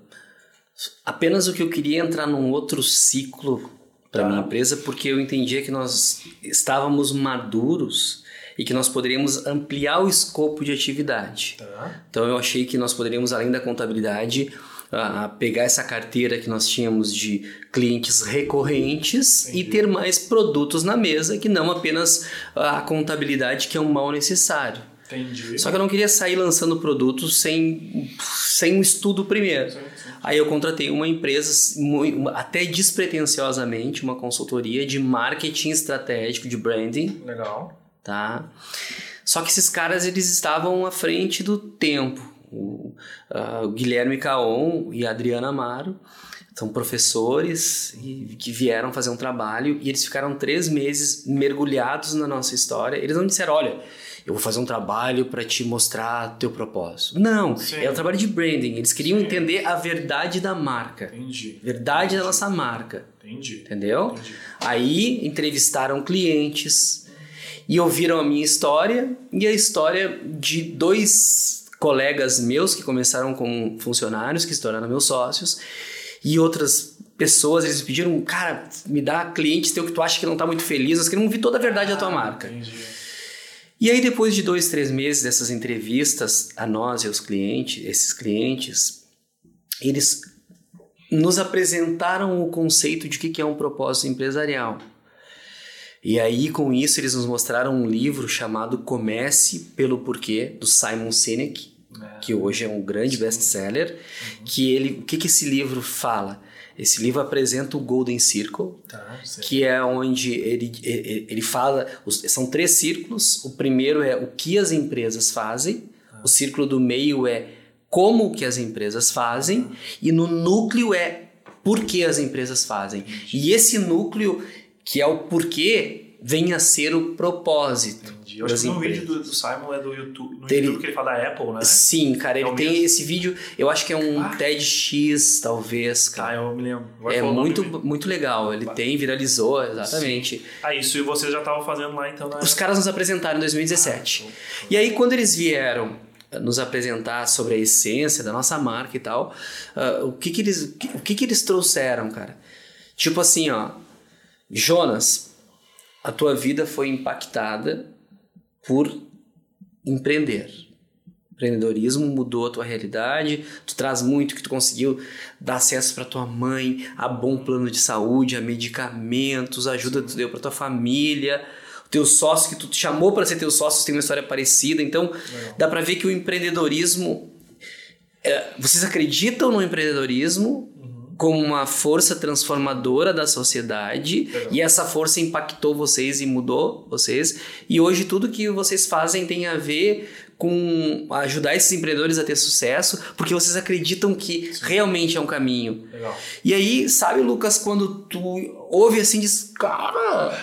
apenas o que eu queria entrar num outro ciclo para tá. minha empresa, porque eu entendia que nós estávamos maduros e que nós poderíamos ampliar o escopo de atividade. Tá. Então, eu achei que nós poderíamos, além da contabilidade, a pegar essa carteira que nós tínhamos de clientes recorrentes Entendi. e ter mais produtos na mesa que não apenas a contabilidade que é um mal necessário. Entendi. Só que eu não queria sair lançando produtos sem, sem um estudo primeiro. Sim, sim. Aí eu contratei uma empresa, até despretensiosamente, uma consultoria de marketing estratégico, de branding. Legal. Tá? Só que esses caras, eles estavam à frente do tempo. O, uh, o Guilherme Caon e a Adriana Amaro são professores e, que vieram fazer um trabalho e eles ficaram três meses mergulhados na nossa história. Eles não disseram, olha eu vou fazer um trabalho para te mostrar teu propósito. Não, Sim. é um trabalho de branding. Eles queriam Sim. entender a verdade da marca. Entendi. Verdade Entendi. da nossa marca. Entendi. Entendeu? Entendi. Aí entrevistaram clientes e ouviram a minha história e a história de dois colegas meus que começaram como funcionários, que se tornaram meus sócios, e outras pessoas, eles pediram, cara, me dá clientes teu que tu acha que não tá muito feliz, nós queremos ouvir toda a verdade ah, da tua ah, marca. Entendi. E aí, depois de dois, três meses dessas entrevistas a nós e aos clientes, esses clientes, eles nos apresentaram o conceito de o que é um propósito empresarial. E aí, com isso, eles nos mostraram um livro chamado Comece pelo Porquê, do Simon Sinek, é. que hoje é um grande best-seller. Uhum. Que ele, o que, que esse livro fala? Esse livro apresenta o Golden Circle, tá, que é onde ele, ele, ele fala. São três círculos. O primeiro é o que as empresas fazem, tá. o círculo do meio é como que as empresas fazem, tá. e no núcleo é por que as empresas fazem. E esse núcleo, que é o porquê, vem a ser o propósito. Entendi. Eu acho que no vídeo do, do, Simon é do YouTube, no ele, YouTube que ele fala da Apple, né? Sim, cara, ele é tem mesmo? esse vídeo, eu acho que é um ah. TEDx, talvez, cara. Ah, eu me lembro. É muito, muito legal, ele bah. tem, viralizou, exatamente. Sim. Ah, isso e vocês já estavam fazendo lá então, né? Os caras nos apresentaram em 2017. Ah, e aí, quando eles vieram nos apresentar sobre a essência da nossa marca e tal, uh, o, que que eles, o que que eles trouxeram, cara? Tipo assim, ó, Jonas, a tua vida foi impactada por empreender. empreendedorismo mudou a tua realidade, tu traz muito que tu conseguiu dar acesso para tua mãe, a bom plano de saúde, a medicamentos, ajuda que tu deu para tua família, teu sócio que tu te chamou para ser teu sócio tem uma história parecida. Então, Legal. dá para ver que o empreendedorismo é, vocês acreditam no empreendedorismo como uma força transformadora da sociedade Legal. e essa força impactou vocês e mudou vocês e hoje tudo que vocês fazem tem a ver com ajudar esses empreendedores a ter sucesso porque vocês acreditam que realmente é um caminho Legal. e aí, sabe, Lucas, quando tu ouve assim, diz, cara,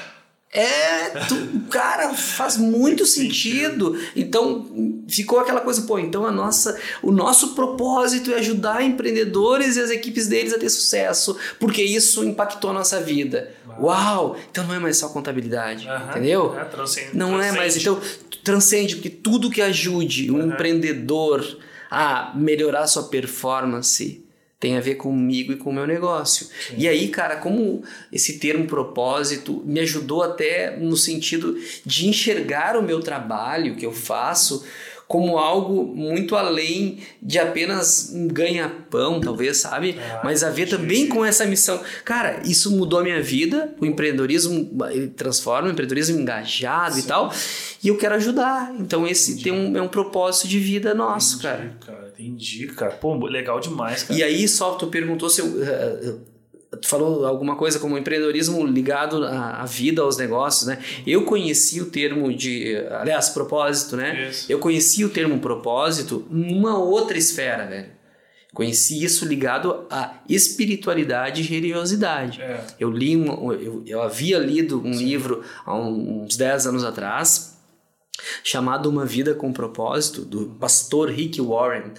é, tu, cara, faz muito sentido. Então, ficou aquela coisa, pô, então a nossa, o nosso propósito é ajudar empreendedores e as equipes deles a ter sucesso, porque isso impactou a nossa vida. Uau! Então não é mais só contabilidade, Aham. entendeu? É, transcende- Não é mais. transcende. Então, transcende, porque tudo que ajude um empreendedor a melhorar sua performance tem a ver comigo e com o meu negócio. E aí, cara, como esse termo propósito me ajudou até no sentido de enxergar o meu trabalho que eu faço como algo muito além de apenas um ganha-pão, talvez, sabe? Ah, Mas a ver também com essa missão. Cara, isso mudou a minha vida. O empreendedorismo ele transforma, o empreendedorismo engajado e tal. E eu quero ajudar. Então, esse tem um, é um propósito de vida nosso, cara. Entendi, cara. Entendi, cara. Pô, legal demais, cara. E aí, só tu perguntou se eu. eh, Tu falou alguma coisa como empreendedorismo ligado à à vida, aos negócios, né? Eu conheci o termo de. Aliás, propósito, né? Isso. Eu conheci o termo propósito numa outra esfera, velho. Conheci isso ligado à espiritualidade e religiosidade. É. Eu li um, eu, eu havia lido um livro há uns 10 anos atrás chamado Uma Vida com Propósito do pastor Rick Warren.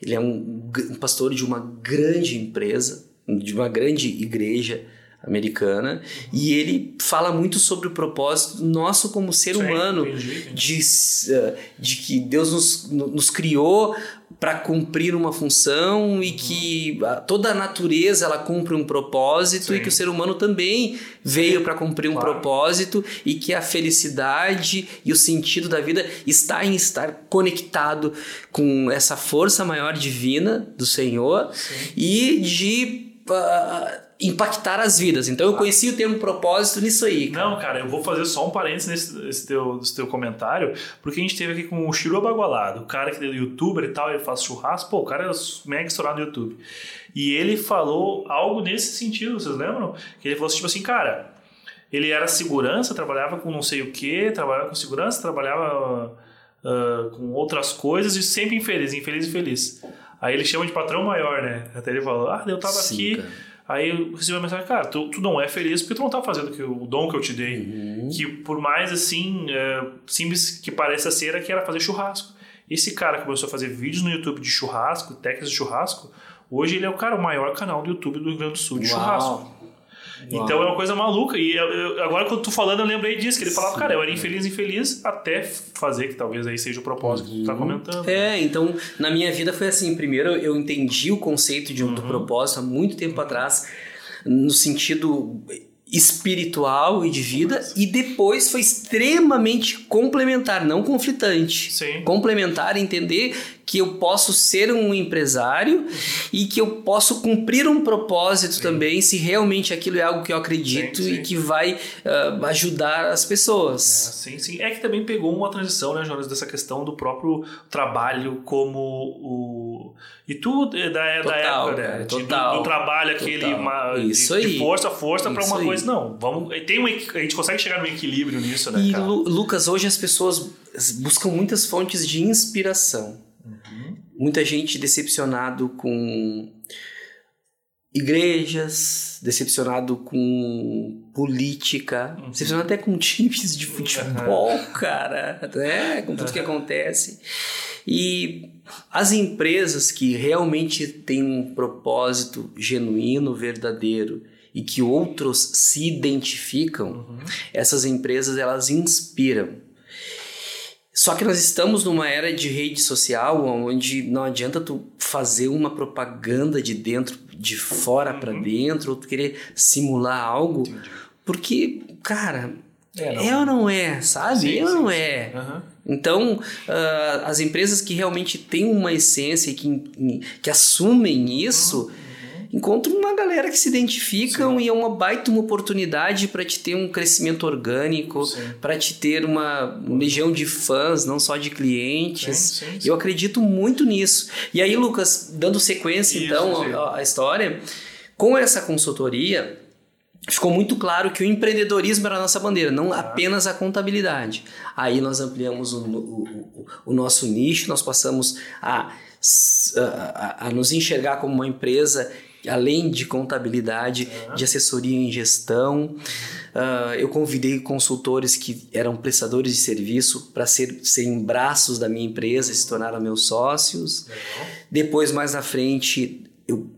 Ele é um, um pastor de uma grande empresa, de uma grande igreja americana, e ele fala muito sobre o propósito nosso como ser Sim, humano, entendi, entendi. de, eh, de que Deus nos, nos criou para cumprir uma função Uhum. e que ah, toda a natureza ela cumpre um propósito e Sim. que o ser humano também veio para cumprir um Claro. propósito e que a felicidade e o sentido da vida está em estar conectado com essa força maior divina do Senhor Sim. e de ah, impactar as vidas. Então eu conheci o termo propósito nisso aí. cara. Não, cara, eu vou fazer só um parênteses nesse, nesse teu, nesse teu comentário, porque a gente teve aqui com o Shiro Abagualado, o cara que é youtuber e tal, ele faz churrasco, pô, o cara é mega estourado no YouTube. E ele falou algo nesse sentido, vocês lembram? Que ele falou assim, tipo assim, cara, ele era segurança, trabalhava com não sei o que, trabalhava com segurança, trabalhava ah, com outras coisas e sempre infeliz, infeliz e feliz. Aí ele chama de patrão maior, né? Até ele falou, ah, eu tava Sim, aqui, cara. Aí eu recebi uma mensagem, cara, tu, tu não é feliz porque tu não tá fazendo que o dom que eu te dei. Uhum. Que por mais assim, é, simples que pareça ser, é que era fazer churrasco. Esse cara começou a fazer vídeos no YouTube de churrasco, técnicas de churrasco. Hoje ele é o cara, o maior canal do YouTube do Rio Grande do Sul de churrasco. Uau. Então é uma coisa maluca. E eu- eu- agora quando tu falando, eu lembrei disso, que ele falava, cara, eu era infeliz, infeliz, até fazer, que talvez aí seja o propósito que tu tá comentando. É, então na minha vida foi assim. Primeiro eu entendi o conceito de um, do propósito há muito tempo atrás, no sentido espiritual e de vida, e depois foi extremamente complementar, não conflitante. Sim. Complementar, entender que eu posso ser um empresário e que eu posso cumprir um propósito também, se realmente aquilo é algo que eu acredito Sim, sim. e que vai ah, ajudar as pessoas. Sim, sim. É que também pegou uma transição, né, Jonas, dessa questão do próprio trabalho como o. E tu é da, é da Total, época, né? De- do- total. Do, trabalho aquele. Total. uma- de- Isso de, aí. força, força pra Isso uma aí. coisa. Não, vamos. Tem um, a gente consegue chegar no equilíbrio nisso, né, E cara? Lu- Lucas, hoje as pessoas buscam muitas fontes de inspiração. Uhum. Muita gente decepcionado com igrejas, decepcionado com política, Uhum. decepcionado até com times de futebol, cara, né? Com tudo que acontece. E as empresas que realmente têm um propósito genuíno, verdadeiro e que outros se identificam, Uhum. essas empresas elas inspiram. Só que nós estamos numa era de rede social onde não adianta tu fazer uma propaganda de dentro, de fora pra dentro, ou tu querer simular algo, Entendi. porque, cara, É, não. é ou não é, sabe? Sim, é ou sim, não sim. é. Aham. Então, ah, as empresas que realmente têm uma essência e que, que assumem isso, encontro uma galera que se identificam Sim. e é uma baita uma oportunidade para te ter um crescimento orgânico, para te ter uma legião de fãs, não só de clientes. Sim, sim, Eu acredito muito nisso. E aí, Lucas, dando sequência Isso, então à história, com essa consultoria, ficou muito claro que o empreendedorismo era a nossa bandeira, não apenas a contabilidade. Aí nós ampliamos o, o, o, o nosso nicho, nós passamos a, a, a, nos enxergar como uma empresa além de contabilidade, de assessoria em gestão. Uh, eu convidei consultores que eram prestadores de serviço para ser, serem braços da minha empresa e se tornaram meus sócios. Legal. Depois, mais na frente, eu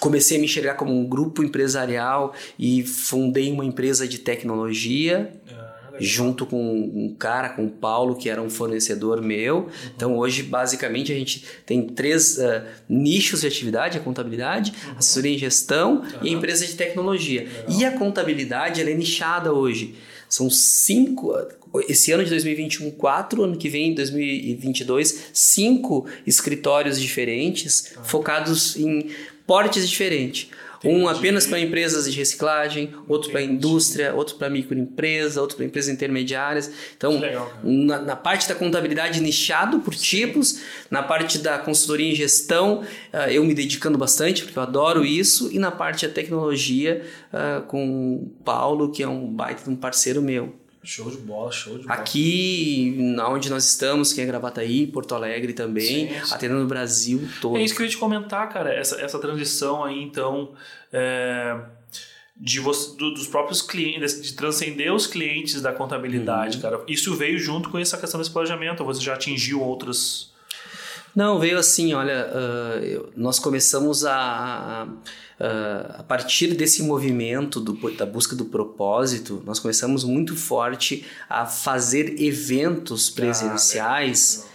comecei a me enxergar como um grupo empresarial e fundei uma empresa de tecnologia. Ah, junto com um cara, com o Paulo, que era um fornecedor meu. Uhum. Então, hoje, basicamente, a gente tem três uh, nichos de atividade: a contabilidade, uhum. assessoria em gestão uhum. e a empresa de tecnologia. E a contabilidade, ela é nichada hoje. São cinco, esse ano de 2021, quatro, ano que vem, 2022, cinco escritórios diferentes, focados em portes diferentes. Um apenas para empresas de reciclagem, outro para indústria, outro para microempresa, outro para empresas intermediárias. Então, legal, na, na, parte da contabilidade nichado por tipos, na parte da consultoria em gestão, uh, eu me dedicando bastante, porque eu adoro isso, e na parte da tecnologia, uh, com o Paulo, que é um baita um parceiro meu. Show de bola, show de bola. Aqui, onde nós estamos, que é Gravataí, Porto Alegre também, sim, sim. atendendo o Brasil todo. É isso que eu ia te comentar, cara, essa, essa transição aí, então, é, de você, do, dos próprios clientes, de transcender os clientes da contabilidade, uhum. cara. Isso veio junto com essa questão desse planejamento, ou você já atingiu outras... Não, veio assim, olha, uh, nós começamos a, a a partir desse movimento do, da busca do propósito, nós começamos muito forte a fazer eventos ah, presenciais,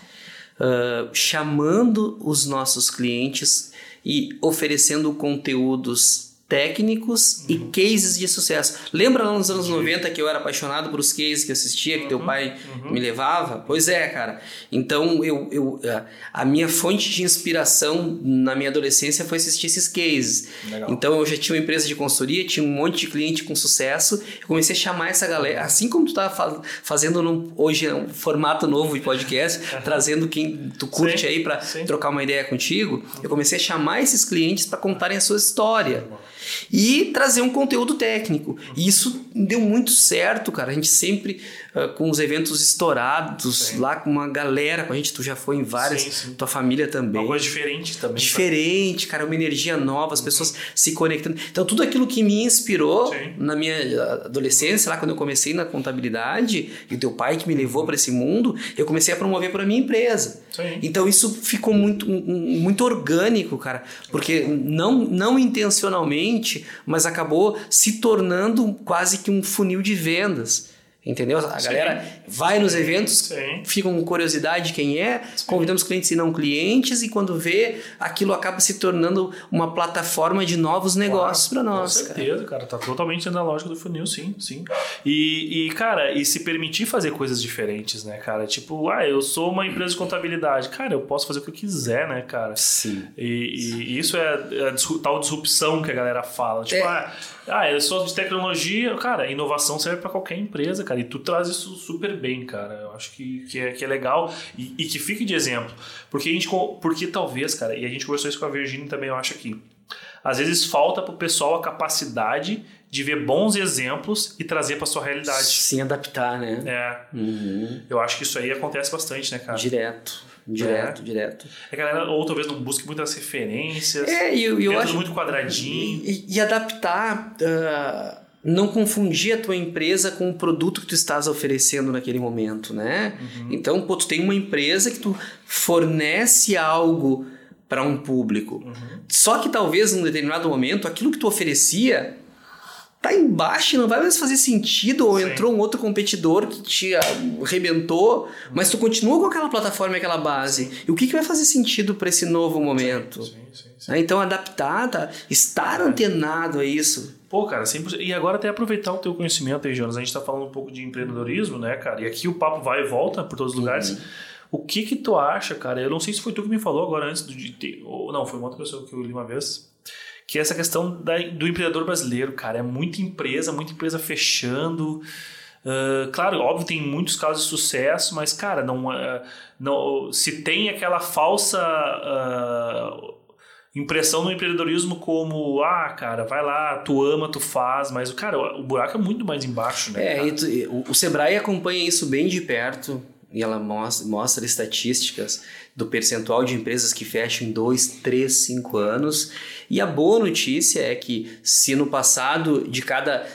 ah, uh, chamando os nossos clientes e oferecendo conteúdos técnicos e uhum. cases de sucesso. Lembra lá nos anos 90 que eu era apaixonado por os cases que assistia, que uhum. teu pai uhum. me levava? Pois é, cara. Então, eu, eu, a minha fonte de inspiração na minha adolescência foi assistir esses cases. Legal. Então, eu já tinha uma empresa de consultoria, tinha um monte de cliente com sucesso. Eu comecei a chamar essa galera, assim como tu tá fazendo num, hoje um formato novo de podcast, trazendo quem tu curte sim, aí para trocar uma ideia contigo. Eu comecei a chamar esses clientes para contarem a sua história e trazer um conteúdo técnico. E isso deu muito certo, cara. A gente sempre uh, com os eventos estourados, sim. lá com uma galera com a gente, tu já foi em várias, sim, sim. tua família também. Uma coisa diferente também. Diferente, cara, uma energia nova, as uhum. pessoas se conectando. Então, tudo aquilo que me inspirou na minha adolescência, lá quando eu comecei na contabilidade, e o teu pai que me levou para esse mundo, eu comecei a promover para minha empresa. Então, isso ficou muito, muito orgânico, cara, porque não, não intencionalmente, mas acabou se tornando quase que um funil de vendas. Entendeu? A Sim. galera vai nos eventos, Sim. fica com curiosidade quem é, Sim. convidamos clientes e não clientes, e quando vê, aquilo acaba se tornando uma plataforma de novos negócios para nós. Com certeza, cara. cara. Tá totalmente na lógica do funil, sim, sim. E, e, cara, e se permitir fazer coisas diferentes, né, cara? Tipo, ah, eu sou uma empresa de contabilidade. Cara, eu posso fazer o que eu quiser, né, cara? Sim. E, e isso é a tal disrupção que a galera fala. Tipo, é. ah ah, eu sou de tecnologia. Cara, inovação serve para qualquer empresa, cara. E tu traz isso super bem, cara. Eu acho que, que, é, que é legal e, e que fique de exemplo. Porque a gente. Porque talvez, cara, e a gente conversou isso com a Virginia também, eu acho aqui. Às vezes falta pro pessoal a capacidade de ver bons exemplos e trazer para sua realidade. Sim, adaptar, né? É. Uhum. Eu acho que isso aí acontece bastante, né, cara? Direto. Direto, é. direto. É que a galera, ou talvez não busque muitas referências. É, e eu, eu acho. muito quadradinho. E, e adaptar. Uh, não confundir a tua empresa com o produto que tu estás oferecendo naquele momento, né? Uhum. Então, pô, tu tem uma empresa que tu fornece algo para um público. Uhum. Só que talvez num determinado momento aquilo que tu oferecia tá embaixo e não vai mais fazer sentido, ou Sim. entrou um outro competidor que te arrebentou, mas tu continua com aquela plataforma e aquela base. E o que, que vai fazer sentido para esse novo momento? Sim, sim, sim. Então, adaptada, estar é. antenado a isso. Pô, cara, sempre... e agora até aproveitar o teu conhecimento aí, Jonas. A gente tá falando um pouco de empreendedorismo, né, cara? E aqui o papo vai e volta por todos os lugares. Uhum. O que que tu acha, cara? Eu não sei se foi tu que me falou agora antes de ter... Ou não, foi uma outra pessoa que eu li uma vez que é essa questão da, do empreendedor brasileiro, cara. É muita empresa, muita empresa fechando. Uh, claro, óbvio, tem muitos casos de sucesso, mas, cara, não, uh, não se tem aquela falsa uh, impressão no empreendedorismo como, ah, cara, vai lá, tu ama, tu faz, mas, cara, o buraco é muito mais embaixo, né? É, tu, o, o Sebrae acompanha isso bem de perto e ela mostra, mostra estatísticas do percentual de empresas que fecham em 2, 3, 5 anos. E a boa notícia é que se no passado de cada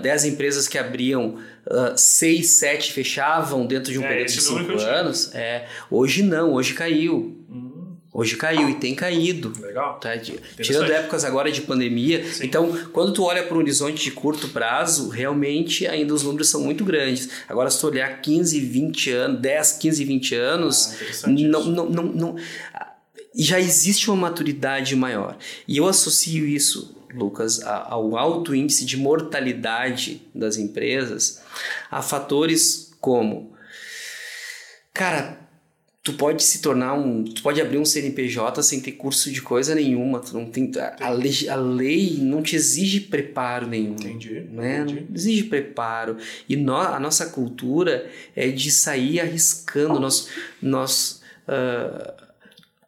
10 uh, empresas que abriam, uh, 6, 7 fechavam dentro de um é, período de 5 anos, é, hoje não, hoje caiu. Hoje caiu e tem caído. Legal. Tá? Tirando épocas agora de pandemia. Sim. Então, quando tu olha para um horizonte de curto prazo, realmente ainda os números são muito grandes. Agora, se tu olhar 15, 20 anos, 10, 15, 20 anos, ah, não, não, não, não, já existe uma maturidade maior. E eu associo isso, Lucas, ao alto índice de mortalidade das empresas a fatores como. Cara, tu pode se tornar um. Tu pode abrir um CNPJ sem ter curso de coisa nenhuma. Tu não tem. A, lei, a lei não te exige preparo nenhum. Entendi. Né? entendi. Não exige preparo. E no, a nossa cultura é de sair arriscando. Nós. nós uh,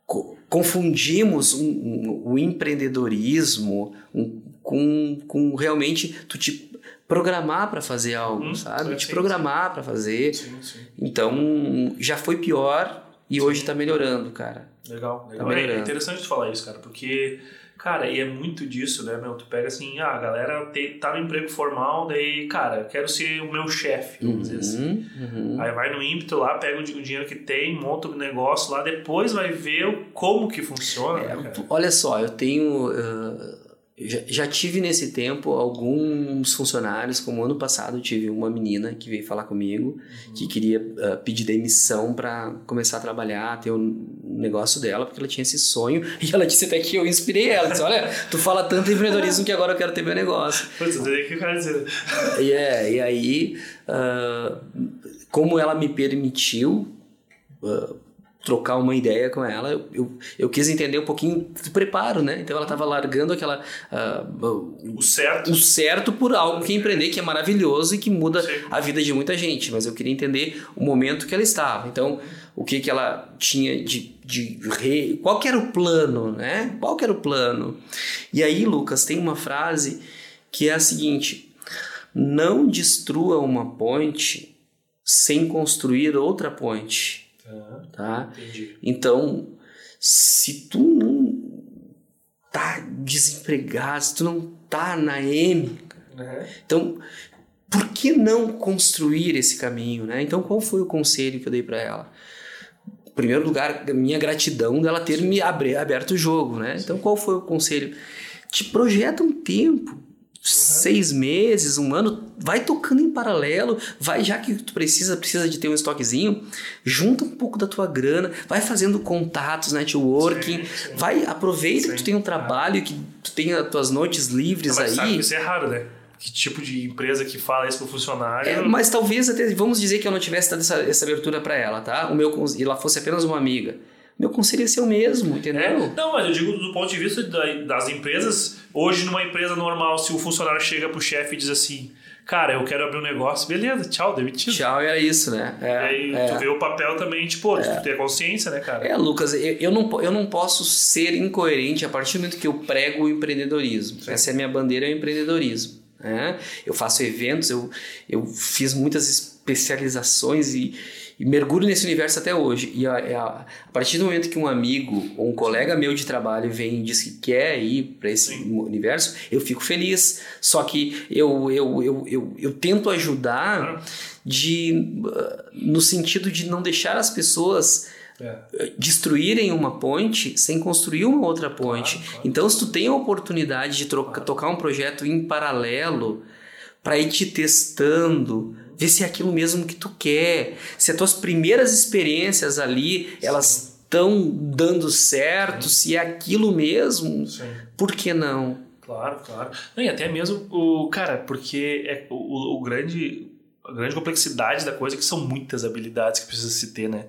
co confundimos um, um, o empreendedorismo um, com, com realmente tu te programar para fazer algo, hum, sabe? Te programar para fazer. Sim, sim. Então, já foi pior e sim. hoje está melhorando, cara. Legal, legal. Tá melhorando. É interessante tu falar isso, cara, porque, cara, e é muito disso, né, meu? Tu pega assim, ah, a galera te, tá no emprego formal, daí, cara, quero ser o meu chefe, vamos uhum, dizer assim. Uhum. Aí vai no ímpeto lá, pega o dinheiro que tem, monta o negócio lá, depois vai ver como que funciona. É, né, olha só, eu tenho. Uh já, já, tive nesse tempo alguns funcionários, como ano passado tive uma menina que veio falar comigo uhum. que queria uh, pedir demissão para começar a trabalhar, ter um negócio dela, porque ela tinha esse sonho e ela disse até que eu inspirei ela. Disse, Olha, tu fala tanto em empreendedorismo que agora eu quero ter meu negócio. Putz, eu que eu quero dizer. E, é, e aí, uh, como ela me permitiu. Uh, trocar uma ideia com ela, eu, eu, eu, quis entender um pouquinho do preparo, né? Então ela estava largando aquela. Uh, o certo. O certo por algo que empreender, que é maravilhoso e que muda Sim. a vida de muita gente. Mas eu queria entender o momento que ela estava. Então, o que, que ela tinha de. de re... Qual que era o plano, né? Qual que era o plano? E aí, Lucas, tem uma frase que é a seguinte: Não destrua uma ponte sem construir outra ponte tá? Entendi. Então, se tu não tá desempregado, se tu não tá na M, uhum. então por que não construir esse caminho, né? Então, qual foi o conselho que eu dei para ela? Em primeiro lugar, minha gratidão dela ter me aberto o jogo, né? Então, qual foi o conselho? Te projeta um tempo, seis meses, um ano, vai tocando em paralelo, vai já que tu precisa, precisa de ter um estoquezinho, junta um pouco da tua grana, vai fazendo contatos, networking, sim, sim. vai, aproveita sim. que tu tem um trabalho, que tu tem as tuas noites livres mas aí. Sabe que isso é raro, né? Que tipo de empresa que fala isso pro funcionário? É, mas talvez até, vamos dizer que eu não tivesse dado essa, essa abertura para ela, tá? O meu, e ela fosse apenas uma amiga meu conselho é ser o mesmo, entendeu? É, não, mas eu digo do ponto de vista das empresas, hoje numa empresa normal, se o funcionário chega pro chefe e diz assim, cara, eu quero abrir um negócio, beleza, tchau, demitido. Tchau, era isso, né? É, aí é. tu vê o papel também, tipo, é. tu ter consciência, né, cara? É, Lucas, eu, eu, não, eu não posso ser incoerente a partir do momento que eu prego o empreendedorismo. Sim. Essa é a minha bandeira, é o empreendedorismo. Né? Eu faço eventos, eu, eu fiz muitas especializações e e mergulho nesse universo até hoje. E a, a, a, partir do momento que um amigo ou um colega meu de trabalho vem e diz que quer ir para esse Sim. universo, eu fico feliz. Só que eu, eu, eu, eu, eu tento ajudar de, no sentido de não deixar as pessoas. É. destruírem uma ponte sem construir uma outra ponte. Claro, claro. Então, se tu tem a oportunidade de troca, tocar um projeto em paralelo para ir te testando, ver se é aquilo mesmo que tu quer, se as tuas primeiras experiências ali, Sim. elas estão dando certo, Sim. se é aquilo mesmo, Sim. por que não? Claro, claro. e até mesmo o cara, porque é o, o grande a grande complexidade da coisa é que são muitas habilidades que precisa se ter, né?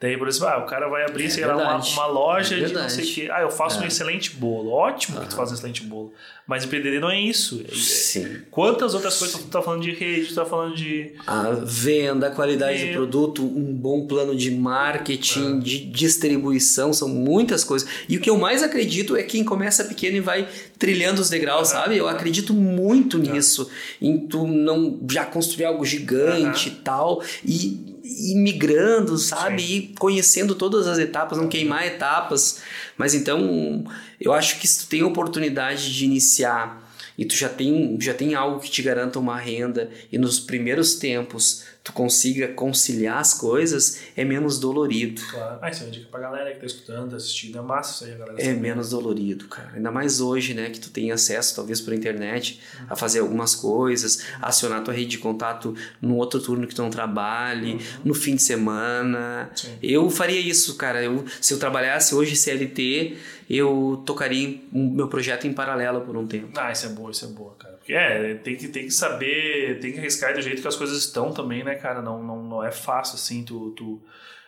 Daí, por exemplo, ah, o cara vai abrir, É sei lá, uma, uma loja É de não sei o quê. Ah, eu faço um É. excelente bolo. Ótimo que tu faz um excelente bolo. Mas empreender não é isso. É- Sim. Quantas outras coisas tu tá falando de rede, tu tá falando de. A venda, a qualidade do produto, um bom plano de marketing, É. de distribuição, são muitas coisas. E o que eu mais acredito é quem começa pequeno e vai trilhando os degraus, É. sabe? Eu acredito muito nisso, em tu não já construir algo gigante e tal, e, e migrando, sabe? Sim. E conhecendo todas as etapas, não queimar etapas. Mas então, eu acho que se tu tem a oportunidade de iniciar e tu já tem, já tem algo que te garanta uma renda e nos primeiros tempos tu consiga conciliar as coisas, é menos dolorido. Claro. Ah, isso é uma dica pra galera que tá escutando, tá assistindo. É massa isso aí, a galera. É saber. menos dolorido, cara. Ainda mais hoje, né, que tu tem acesso, talvez por internet, a fazer algumas coisas, acionar tua rede de contato no outro turno que tu não trabalhe, no fim de semana. Sim. Eu faria isso, cara. Eu, se eu trabalhasse hoje CLT, eu tocaria o meu projeto em paralelo por um tempo. Ah, isso é boa, isso é boa, cara. É, tem que, tem que saber, tem que arriscar do jeito que as coisas estão também, né, cara? Não, não, não é fácil, assim, tu, tu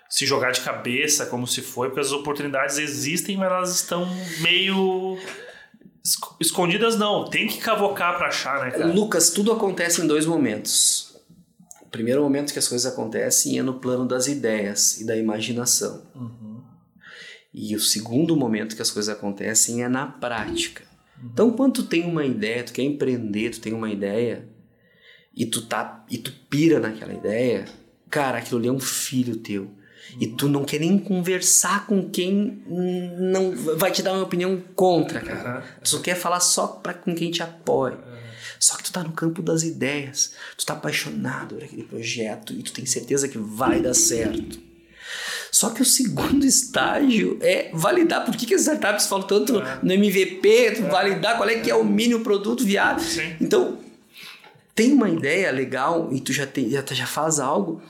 se jogar de cabeça como se foi, porque as oportunidades existem, mas elas estão meio esco- escondidas, não. Tem que cavocar pra achar, né, cara? Lucas, tudo acontece em dois momentos. O primeiro momento que as coisas acontecem é no plano das ideias e da imaginação. Uhum. E o segundo momento que as coisas acontecem é na prática. Então, quando tu tem uma ideia, tu quer empreender, tu tem uma ideia e tu tá e tu pira naquela ideia, cara, aquilo ali é um filho teu. E tu não quer nem conversar com quem não vai te dar uma opinião contra, cara. Tu só quer falar só pra, com quem te apoia. Só que tu tá no campo das ideias. Tu tá apaixonado por aquele projeto e tu tem certeza que vai dar certo. Só que o segundo estágio é validar por que, que as startups falam tanto É. no MVP, tu validar qual é que é o mínimo produto viável. Sim. Então, tem uma ideia legal e tu já, tem, já, já faz algo,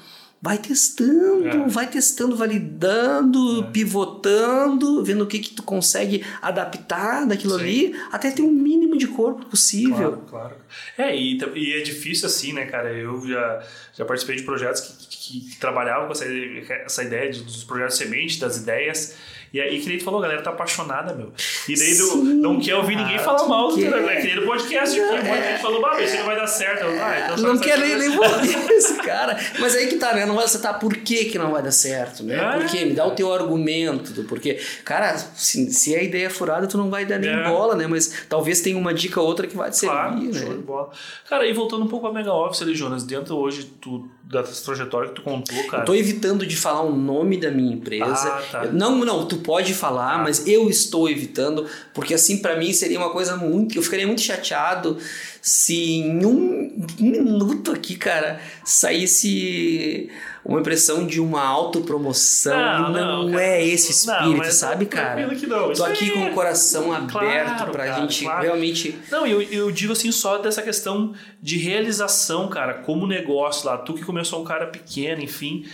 vai testando, É. vai testando, validando, pivotando, vendo o que, que tu consegue adaptar daquilo Sim. ali, até ter o mínimo de corpo possível. Claro, claro. É, e, e é difícil assim, né, cara? Eu já, já participei de projetos que, que, que trabalhavam com essa, essa ideia de- dos projetos semente, das ideias. E aí, que nem tu falou, a galera tá apaixonada, meu. E daí Sim, não quer ouvir ninguém cara, falar mal do quer. teu negócio. É que nem no podcast, um monte de gente falou, ah, isso não vai dar certo. Eu, ah, então Não quer nem, coisa." nem ouvir esse cara. Mas aí que tá, né? Não vai acertar por que, que não vai dar certo, né? É. Por quê? Me dá o teu argumento do porquê. Cara, se, se a ideia é furada, tu não vai dar nem É. bola, né? Mas talvez tenha uma dica ou outra que vai te Claro, servir, show de né? bola. Cara, e voltando um pouco a Mega Office ali, Jonas, dentro hoje tu, tua trajetória que tu contou, cara. Eu tô evitando de falar o nome da minha empresa. Ah, tá. Não, não, tu pode falar, Ah. mas eu estou evitando, porque assim pra mim seria uma coisa muito, eu ficaria muito chateado se em um minuto aqui, cara, saísse uma impressão de uma autopromoção. Não, Não, não, é esse Não, espírito, mas sabe, cara? que não. Tô aqui aí com é- o coração aberto Claro, pra cara, gente claro. realmente Não, eu, eu digo assim só dessa questão de realização, cara, como negócio lá. Tu que começou um cara pequeno, enfim.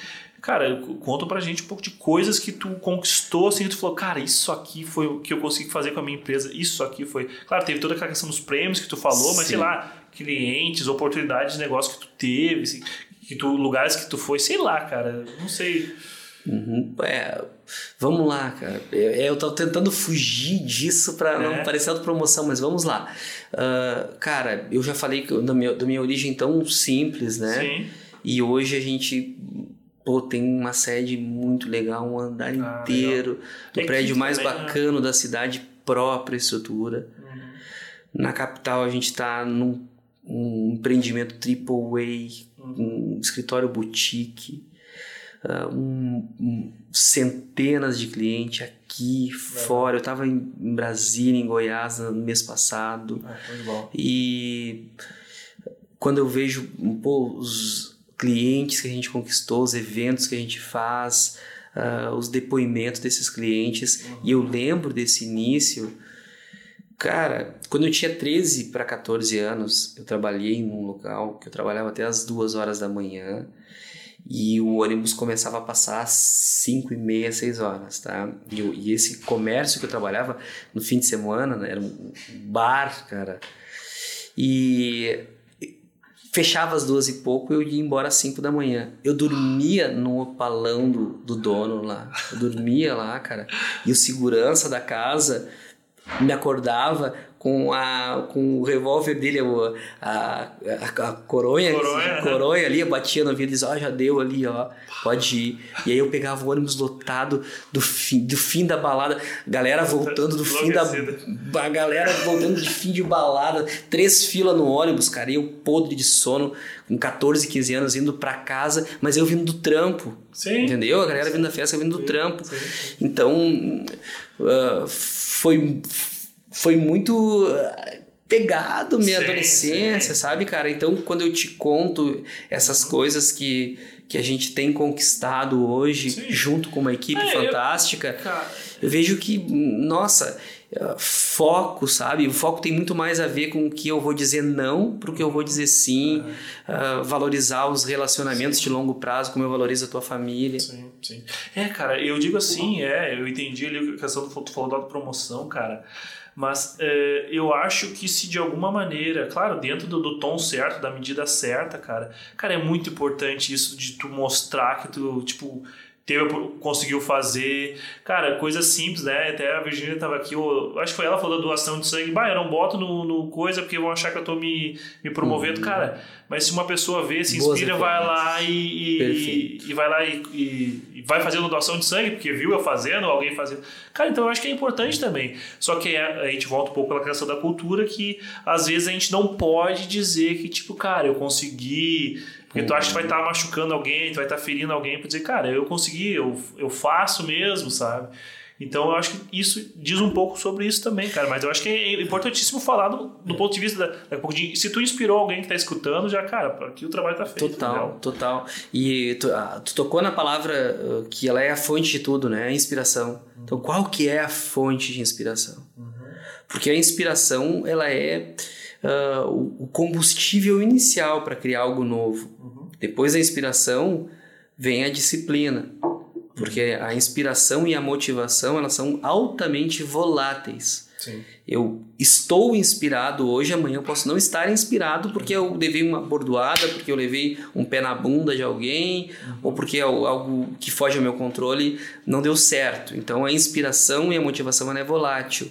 Cara, conta pra gente um pouco de coisas que tu conquistou, assim, que tu falou, cara, isso aqui foi o que eu consegui fazer com a minha empresa, isso aqui foi. Claro, teve toda aquela questão dos prêmios que tu falou, mas Sim. sei lá, clientes, oportunidades de negócio que tu teve, assim, que tu, lugares que tu foi, sei lá, cara, não sei. Uhum. É, vamos lá, cara. Eu, eu tô tentando fugir disso pra É. não parecer autopromoção, mas vamos lá. Ah, cara, eu já falei da minha, da minha origem tão simples, né? Sim. E hoje a gente pô, tem uma sede muito legal, um andar Ah, inteiro, do É prédio mais também, né? bacana da cidade, própria estrutura. Uhum. Na capital a gente está num um empreendimento triple A, Uhum. um escritório boutique, ah, um- um- centenas de clientes aqui, fora. Eu estava em, em Brasília, em Goiás, no mês passado. Ah. E quando eu vejo pô, os clientes que a gente conquistou, os eventos que a gente faz, ah, os depoimentos desses clientes, e eu lembro desse início. Cara, quando eu tinha 13 para 14 anos, eu trabalhei num local que eu trabalhava até as duas horas da manhã e o ônibus começava a passar às 5 e meia, 6 horas, tá? E, eu- e esse comércio que eu trabalhava no fim de semana, né, era um bar, cara. E fechava às duas e pouco eu ia embora às cinco da manhã. Eu dormia no opalão do, do dono lá. Eu dormia lá, cara. E o segurança da casa me acordava com, a, com o revólver dele, a, a, a, coronha, coronha, coronha ali, eu batia no vidro e dizia, ó, oh, já deu ali, ó, pode ir. E aí eu pegava o ônibus lotado do fim, do fim da balada, galera voltando do fim da... A galera voltando de fim de balada, três filas no ônibus, cara, e eu podre de sono, com 14, 15 anos, indo pra casa, mas eu vindo do trampo, sim. entendeu? A galera vindo da festa, vindo do trampo. Sim. Então, uh, foi foi muito eh, pegado minha sim, adolescência, sim. sabe, cara? Então, quando eu te conto essas coisas que, que a gente tem conquistado hoje, sim. junto com uma equipe é, fantástica, eu, eu, vejo que, nossa, eh, foco, sabe? O foco tem muito mais a ver com o que eu vou dizer não para o que eu vou dizer sim, uh, valorizar os relacionamentos de longo prazo, como eu valorizo a tua família. Sim, sim. É, cara, eu digo assim, é, eu entendi ali a questão do tu falou da promoção, cara. Mas é, eu acho que se de alguma maneira, claro, dentro do, do, tom certo, da medida certa, cara, cara, é muito importante isso de tu mostrar que tu, tipo, teve, conseguiu fazer. Cara, coisa simples, né? Até a Virginia estava aqui, eu, acho que foi ela falou da doação de sangue. Bah, eu não boto no, no coisa porque vão achar que eu tô me, me promovendo. Uhum. Cara, mas se uma pessoa vê, se inspira, vai lá e, e, e, vai lá e, e, vai fazendo doação de sangue, porque viu eu fazendo, alguém fazendo. Cara, então eu acho que é importante também. Só que a, a gente volta um pouco pela questão da cultura que às vezes a gente não pode dizer que, tipo, cara, eu consegui porque tu acha que vai estar tá machucando alguém, tu vai estar tá ferindo alguém para dizer, cara, eu consegui, eu, eu faço mesmo, sabe? Então eu acho que isso diz um pouco sobre isso também, cara. Mas eu acho que é importantíssimo falar do, do ponto de vista da, da, de, se tu inspirou alguém que está escutando, já, cara, aqui o trabalho tá feito. Total, entendeu? total. E tu, ah, tu, tocou na palavra uh, que ela é a fonte de tudo, né? A inspiração. Uhum. Então qual que é a fonte de inspiração? Uhum. Porque a inspiração, ela é uh, o combustível inicial para criar algo novo. Uhum. Depois da inspiração vem a disciplina, porque a inspiração e a motivação elas são altamente voláteis. Sim. Eu estou inspirado hoje, amanhã eu posso não estar inspirado porque eu levei uma bordoada, porque eu levei um pé na bunda de alguém, uhum. ou porque algo que foge ao meu controle não deu certo. Então a inspiração e a motivação é volátil.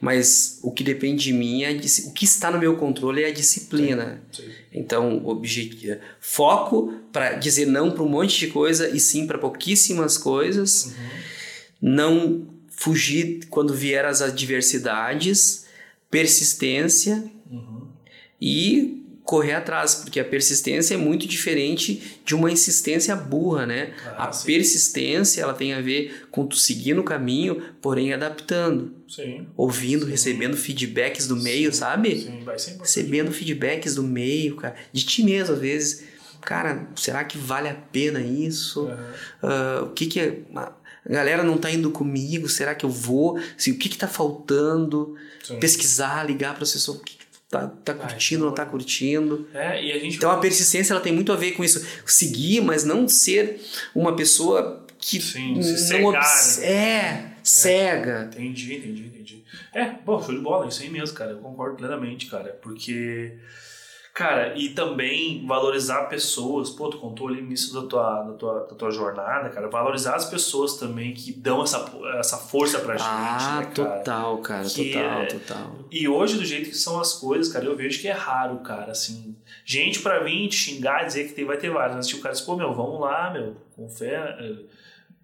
Mas o que depende de mim é o que está no meu controle é a disciplina. Sim, sim. Então, objetivo, foco para dizer não para um monte de coisa e sim para pouquíssimas coisas. Uhum. Não fugir quando vier as adversidades, persistência uhum. e correr atrás, porque a persistência é muito diferente de uma insistência burra, né? Ah, a sim. persistência, ela tem a ver com tu seguir no caminho, porém adaptando. Sim. Ouvindo, sim. recebendo feedbacks do meio, sabe? Sim, vai ser Recebendo feedbacks do meio, cara, de ti mesmo às vezes. Cara, será que vale a pena isso? Uhum. Uh, o que que é... A galera não tá indo comigo, será que eu vou? Assim, o que que tá faltando? Pesquisar, ligar para o assessor, o que tá, tá curtindo, não tá curtindo. É, e a gente... Então a persistência ela tem muito a ver com isso. Seguir, mas não ser uma pessoa que Sim, não cegar, né? é, é, cega. Entendi, entendi, entendi. É, bom, show de bola, isso aí mesmo, cara. Eu concordo plenamente, cara, porque Cara, e também valorizar pessoas. Pô, tu contou ali no início da tua, da tua, da tua jornada, cara. Valorizar as pessoas também que dão essa, essa força pra gente. Ah, né, cara? total, cara. Que total, é... total. E hoje, do jeito que são as coisas, cara, eu vejo que é raro, cara, assim. Gente pra vir te xingar, dizer que tem, vai ter vários. Mas tipo, o cara diz, pô, meu, vamos lá, meu, com fé. Eh,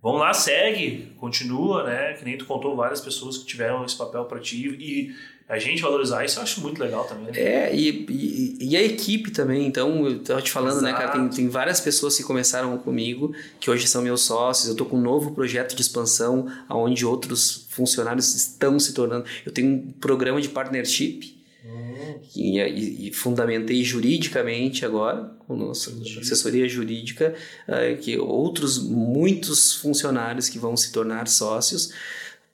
vamos lá, segue, continua, né? Que nem tu contou várias pessoas que tiveram esse papel pra ti. E a gente valorizar isso eu acho muito legal também. Né? É, e, e, e, a equipe também. Então, eu tava te falando, Exato. né, cara? Tem, tem várias pessoas que começaram comigo, que hoje são meus sócios. Eu tô com um novo projeto de expansão, onde outros funcionários estão se tornando. Eu tenho um programa de partnership. Hum. E, e, e, fundamentei juridicamente agora, com nossa Entendi. assessoria jurídica, uh, que outros, muitos funcionários que vão se tornar sócios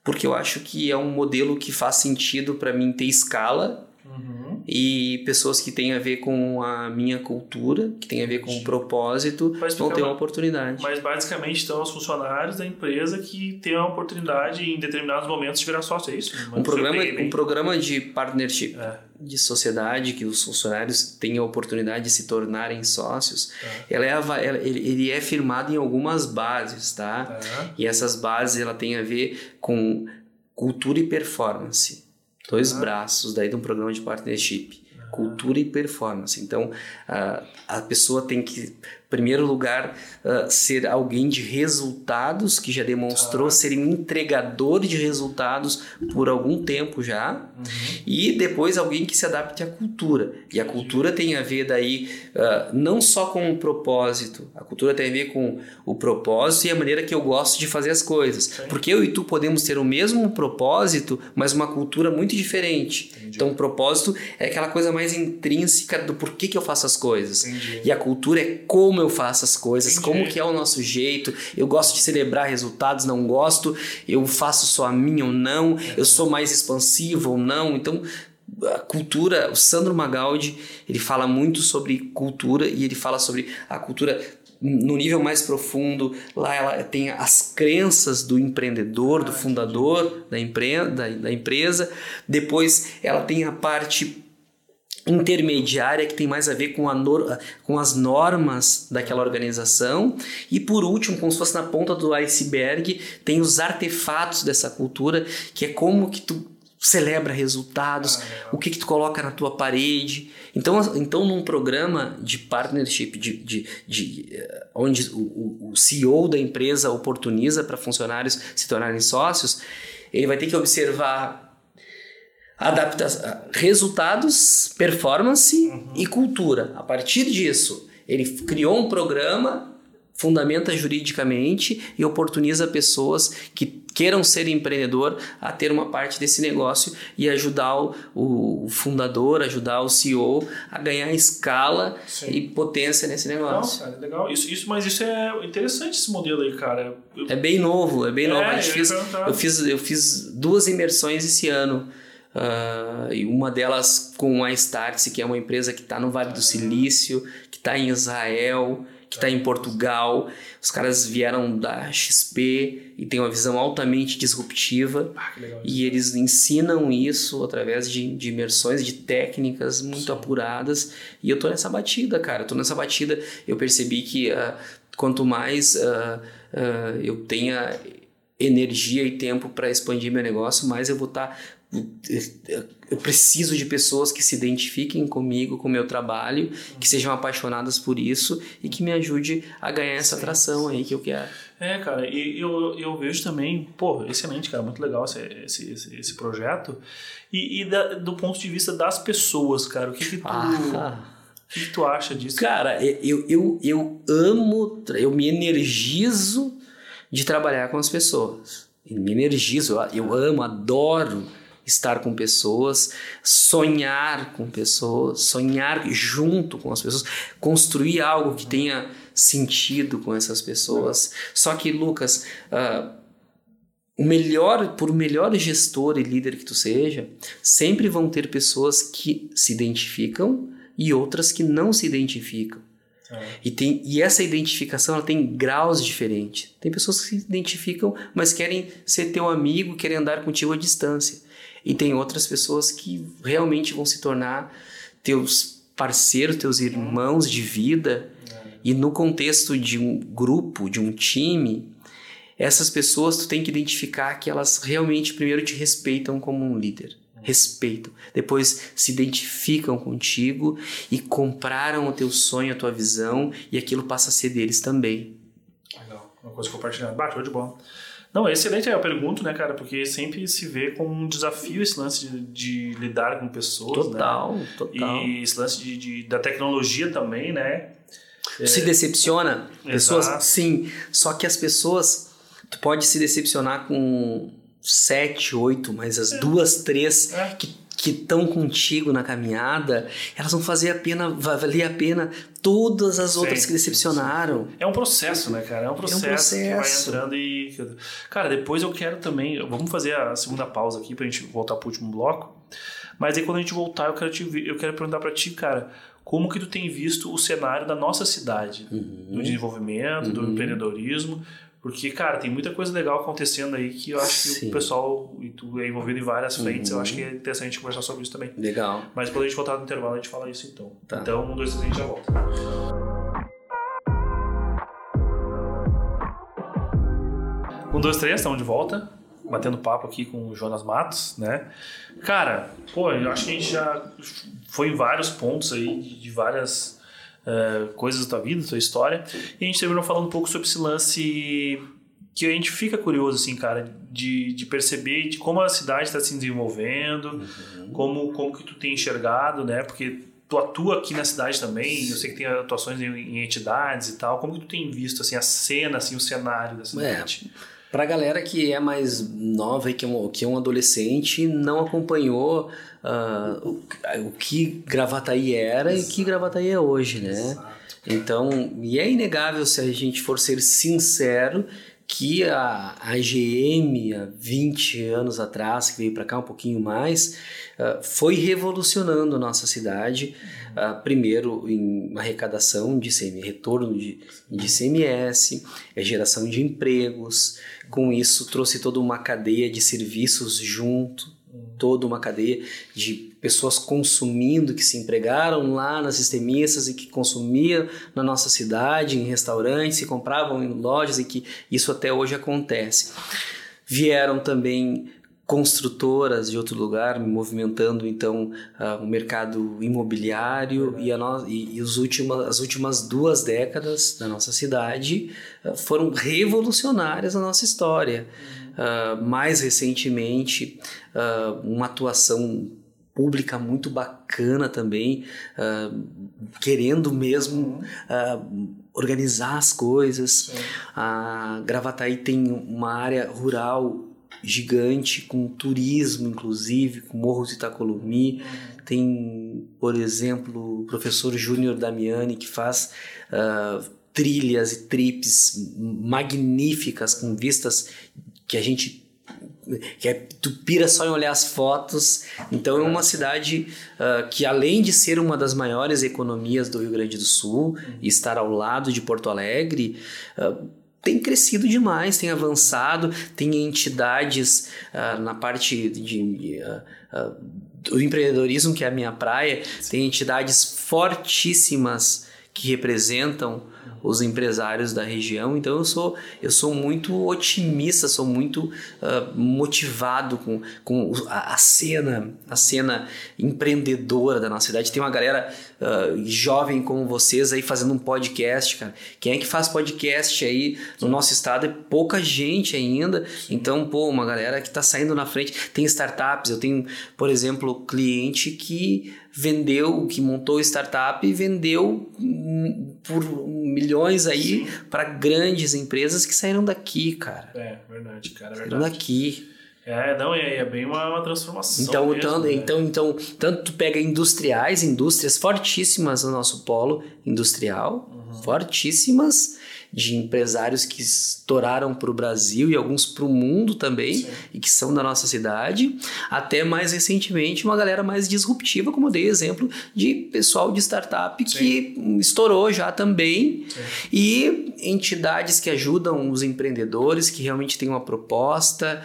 porque eu acho que é um modelo que faz sentido para mim ter escala Uhum. E pessoas que têm a ver com a minha cultura, que têm a ver com o propósito, vão ter uma oportunidade. Mas basicamente estão os funcionários da empresa que têm a oportunidade em determinados momentos de virar sócio, é isso? Um programa, um programa de partnership, é. de sociedade, que os funcionários têm a oportunidade de se tornarem sócios, é. ela é, ela, ele é firmado em algumas bases, tá? É. E essas bases ela tem a ver com cultura e performance dois braços daí de um programa de partnership, cultura e performance. Então, a, a pessoa tem que primeiro lugar, uh, ser alguém de resultados, que já demonstrou ah. ser um entregador de resultados por algum tempo já, uhum. e depois alguém que se adapte à cultura. E a cultura tem a ver daí uh, não só com o propósito, a cultura tem a ver com o propósito e a maneira que eu gosto de fazer as coisas. Sim. Porque eu e tu podemos ter o mesmo propósito, mas uma cultura muito diferente. Entendi. Então o propósito é aquela coisa mais intrínseca do porquê que eu faço as coisas. Entendi. E a cultura é como eu faço as coisas, Entendi. como que é o nosso jeito. Eu gosto de celebrar resultados, não gosto. Eu faço só a minha ou não. Eu sou mais expansivo ou não. Então, a cultura, o Sandro Magaldi, ele fala muito sobre cultura e ele fala sobre a cultura no nível mais profundo, lá ela tem as crenças do empreendedor, do fundador da, empre da, da empresa. Depois ela tem a parte intermediária que tem mais a ver com, a nor com as normas daquela organização e por último, como se fosse na ponta do iceberg, tem os artefatos dessa cultura, que é como que tu celebra resultados, ah, o que que tu coloca na tua parede. Então, então num programa de partnership, de, de, de eh, onde o, o CEO da empresa oportuniza para funcionários se tornarem sócios, ele vai ter que observar adapta resultados, performance uhum. e cultura. A partir disso, ele criou um programa, fundamenta juridicamente e oportuniza pessoas que queiram ser empreendedor a ter uma parte desse negócio e ajudar o, o fundador, ajudar o CEO a ganhar escala Sim. e potência nesse negócio. Não, cara, legal. Isso, isso, mas isso é interessante esse modelo aí, cara. Eu... É bem novo, é bem é, novo. Eu fiz, eu, fiz, eu fiz duas imersões esse ano. Uh, e uma delas com a Startse, que é uma empresa que está no Vale do Silício, que está em Israel, que está em Portugal. Os caras vieram da XP e têm uma visão altamente disruptiva. Ah, e eles ensinam isso através de, de imersões, de técnicas muito Sim. apuradas. E eu tô nessa batida, cara. Eu tô nessa batida. Eu percebi que uh, quanto mais uh, eu tenha energia e tempo para expandir meu negócio, mais eu vou estar tá eu preciso de pessoas que se identifiquem comigo, com o meu trabalho, que sejam apaixonadas por isso e que me ajude a ganhar essa atração aí que eu quero. É, cara, e eu, eu vejo também, pô, excelente, cara, muito legal esse, esse, esse, esse projeto. E, e da, do ponto de vista das pessoas, cara, o que que tu, ah. o que, tu acha disso? Cara, eu, eu, eu amo, eu me energizo de trabalhar com as pessoas. Eu me energizo, eu amo, adoro estar com pessoas, sonhar com pessoas, sonhar junto com as pessoas, construir algo que tenha sentido com essas pessoas. Só que, Lucas, uh, o melhor, por melhor gestor e líder que tu seja, sempre vão ter pessoas que se identificam e outras que não se identificam. É. E, tem, e essa identificação ela tem graus diferentes. Tem pessoas que se identificam, mas querem ser teu amigo, querem andar contigo à distância. E tem outras pessoas que realmente vão se tornar teus parceiros, teus irmãos de vida. E no contexto de um grupo, de um time, essas pessoas tu tem que identificar que elas realmente primeiro te respeitam como um líder. Respeitam. Depois se identificam contigo e compraram o teu sonho, a tua visão, e aquilo passa a ser deles também. Legal. Uma coisa compartilhada. Bateu de bola. Não, é excelente eu pergunto, né, cara? Porque sempre se vê como um desafio esse lance de, de lidar com pessoas. Total, né? total. E esse lance de, de, da tecnologia também, né? É... Se decepciona. Pessoas, Exato. sim. Só que as pessoas. Tu pode se decepcionar com sete, oito, mas as é. duas, três é. que que estão contigo na caminhada, elas vão fazer a pena, valer a pena todas as outras sim, que decepcionaram. Sim. É um processo, né, cara? É um processo, é um processo, que vai entrando e. Cara, depois eu quero também. Vamos fazer a segunda pausa aqui pra gente voltar pro último bloco. Mas aí quando a gente voltar, eu quero, te, eu quero perguntar para ti, cara, como que tu tem visto o cenário da nossa cidade, Uhum. do desenvolvimento, do Uhum. empreendedorismo? Porque, cara, tem muita coisa legal acontecendo aí que eu acho que Sim. o pessoal, e tu é envolvido em várias frentes, eu Uhum. acho que é interessante a gente conversar sobre isso também. Legal. Mas quando a gente voltar no intervalo, a gente fala isso então. Tá. Então, um, dois, três, a gente já volta. Um, dois, três, estamos de volta. Batendo papo aqui com o Jonas Matos, né? Cara, pô, eu acho que a gente já foi em vários pontos aí, de várias eh, coisas da tua vida, da tua história. E a gente terminou falando um pouco sobre esse lance que a gente fica curioso, assim, cara, de, de perceber de como a cidade está se desenvolvendo, como, como que tu tem enxergado, né? Porque tu atua aqui na cidade também, eu sei que tem atuações em, em entidades e tal. Como que tu tem visto, assim, a cena, assim, o cenário da cidade? Pra galera que é mais nova e que é um, que é um adolescente, não acompanhou ah, o, o que Gravataí era e o que Gravataí é hoje, né? Então, e é inegável se a gente for ser sincero que a, a GM, há 20 anos atrás, que veio para cá um pouquinho mais, ah, foi revolucionando a nossa cidade. ah, primeiro em arrecadação de CM, retorno de, de CMS, é geração de empregos. Com isso, trouxe toda uma cadeia de serviços junto, toda uma cadeia de pessoas consumindo que se empregaram lá nas sistemistas e que consumiam na nossa cidade, em restaurantes, e compravam em lojas e que isso até hoje acontece. Vieram também construtoras de outro lugar, movimentando então uh, o mercado imobiliário e, no, e, e as últimas duas décadas da nossa cidade uh, foram revolucionárias na nossa história. Uh, mais recentemente, uma atuação pública muito bacana também, querendo mesmo organizar as coisas. A Gravataí tem uma área rural gigante, com turismo, inclusive, com Morros de Itacolumi. Tem, por exemplo, o professor Júnior Damiani, que faz uh, trilhas e trips magníficas, com vistas que a gente que é, tu pira só em olhar as fotos. Então é uma cidade uh, que além de ser uma das maiores economias do Rio Grande do Sul e estar ao lado de Porto Alegre, uh, tem crescido demais, tem avançado, tem entidades uh, na parte de, do empreendedorismo, que é a minha praia, tem entidades fortíssimas que representam os empresários da região. Então eu sou eu sou muito otimista, sou muito uh, motivado com, com a, a, cena a cena empreendedora da nossa cidade. Tem uma galera uh, jovem como vocês aí fazendo um podcast, cara. Quem é que faz podcast aí no nosso estado? É pouca gente ainda. Então pô, uma galera que está saindo na frente. Tem startups. Eu tenho, por exemplo, cliente que vendeu, que montou startup e vendeu por milhões aí para grandes empresas que saíram daqui, cara. É, verdade, cara, é saíram verdade. daqui. É, não, é, é bem uma, uma transformação. Então, mesmo, então, né? então, então, tanto tu pega industriais, indústrias fortíssimas no nosso polo industrial, uhum. fortíssimas, de empresários que estouraram para o Brasil e alguns para o mundo também, Sim. e que são da nossa cidade, até mais recentemente uma galera mais disruptiva, como eu dei exemplo de pessoal de startup Sim. que estourou já também, Sim. e entidades que ajudam os empreendedores, que realmente têm uma proposta,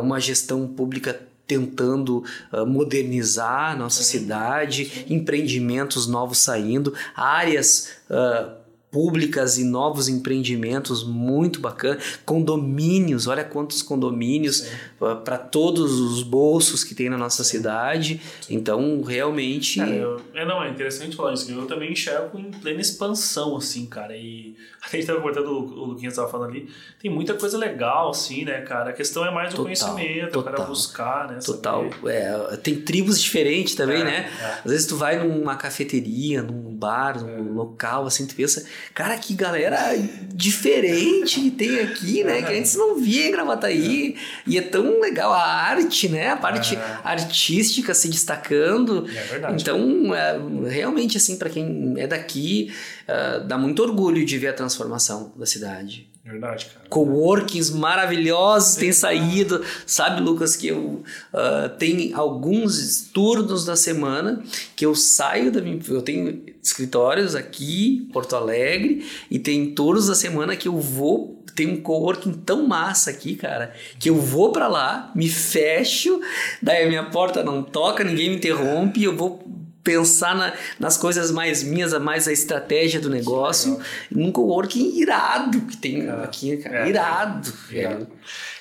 uma gestão pública tentando uh, modernizar a nossa cidade, empreendimentos novos saindo, áreas uh, públicas e novos empreendimentos muito bacana, condomínios, olha quantos condomínios uh, para todos os bolsos que tem na nossa cidade. Então, realmente. Cara, eu, é, não, é interessante falar isso. Eu também enxergo em plena expansão, assim, cara. E a gente estava cortando o Luquinhas estava falando ali. Tem muita coisa legal, assim, né, cara? A questão é mais o conhecimento, total, o cara buscar, né? Total. É, tem tribos diferentes também, é, né? É. Às vezes tu vai numa cafeteria, num bar, num local, assim, tu pensa, cara, que galera diferente que tem aqui, né? Que antes não via em Gravataí. E é tão legal a arte, né? A parte artística se destacando. É verdade. Então, é, realmente, assim, para quem é daqui, uh, dá muito orgulho de ver a transformação da cidade. Verdade, cara. Coworkings maravilhosos têm saído. Sabe, Lucas, que eu uh, tem alguns turnos na semana que eu saio da minha. Eu tenho escritórios aqui, Porto Alegre, e tem turnos da semana que eu vou. Tem um coworking tão massa aqui, cara, que eu vou para lá, me fecho, daí a minha porta não toca, ninguém me interrompe, eu vou pensar na, nas coisas mais minhas, mais a estratégia do negócio. Num coworking irado que tem é. aqui, cara. É. Irado. irado.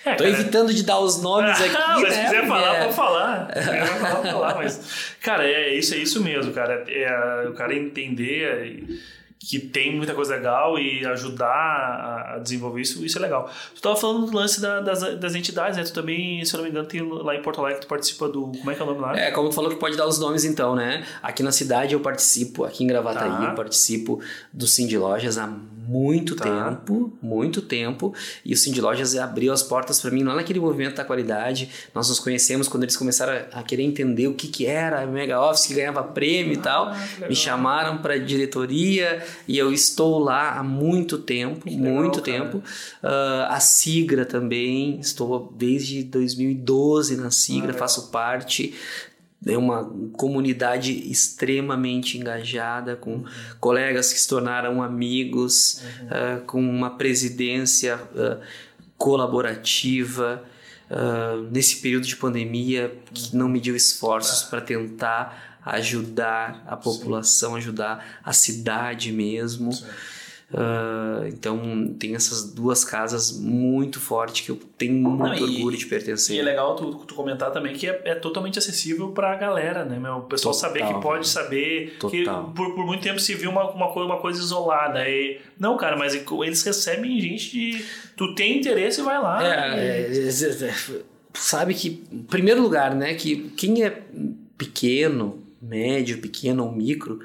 É, Tô cara, evitando de dar os nomes aqui. mas né? se quiser falar, pode falar. Se quiser falar, falar. Mas, cara, é isso, é isso mesmo, cara. É, o cara entender que tem muita coisa legal e ajudar a desenvolver isso, isso é legal. Tu estava falando do lance da, das, das entidades, né? Tu também, se eu não me engano, tem lá em Porto Alegre, tu participa do. Como é que é o nome lá? É, como tu falou que pode dar os nomes então, né? Aqui na cidade eu participo, aqui em Gravataí tá. eu participo do Cindy Lojas há muito tá. tempo, muito tempo, e o Cindy Lojas abriu as portas para mim lá naquele movimento da qualidade. Nós nos conhecemos quando eles começaram a querer entender o que, que era a Mega Office, que ganhava prêmio ah, e tal. Me chamaram para diretoria e eu estou lá há muito tempo, que muito legal, tempo. Uh, a Sigra também, estou desde 2012 na Sigra, ah, faço parte é uma comunidade extremamente engajada, com uhum. colegas que se tornaram amigos, uhum. uh, com uma presidência uh, colaborativa. Uh, nesse período de pandemia, que não mediu esforços para tentar ajudar a população, Sim. ajudar a cidade mesmo. Sim. Uh, então tem essas duas casas muito fortes que eu tenho muito Não, e, orgulho de pertencer. E é legal tu, tu comentar também que é, é totalmente acessível para a galera, né? Meu? O pessoal Total, saber que pode saber. Total. Que por, por muito tempo se viu uma, uma, coisa, uma coisa isolada. E, não, cara, mas eles recebem gente de. Tu tem interesse e vai lá. É, e... é, é, sabe que, em primeiro lugar, né, que quem é pequeno, médio, pequeno ou micro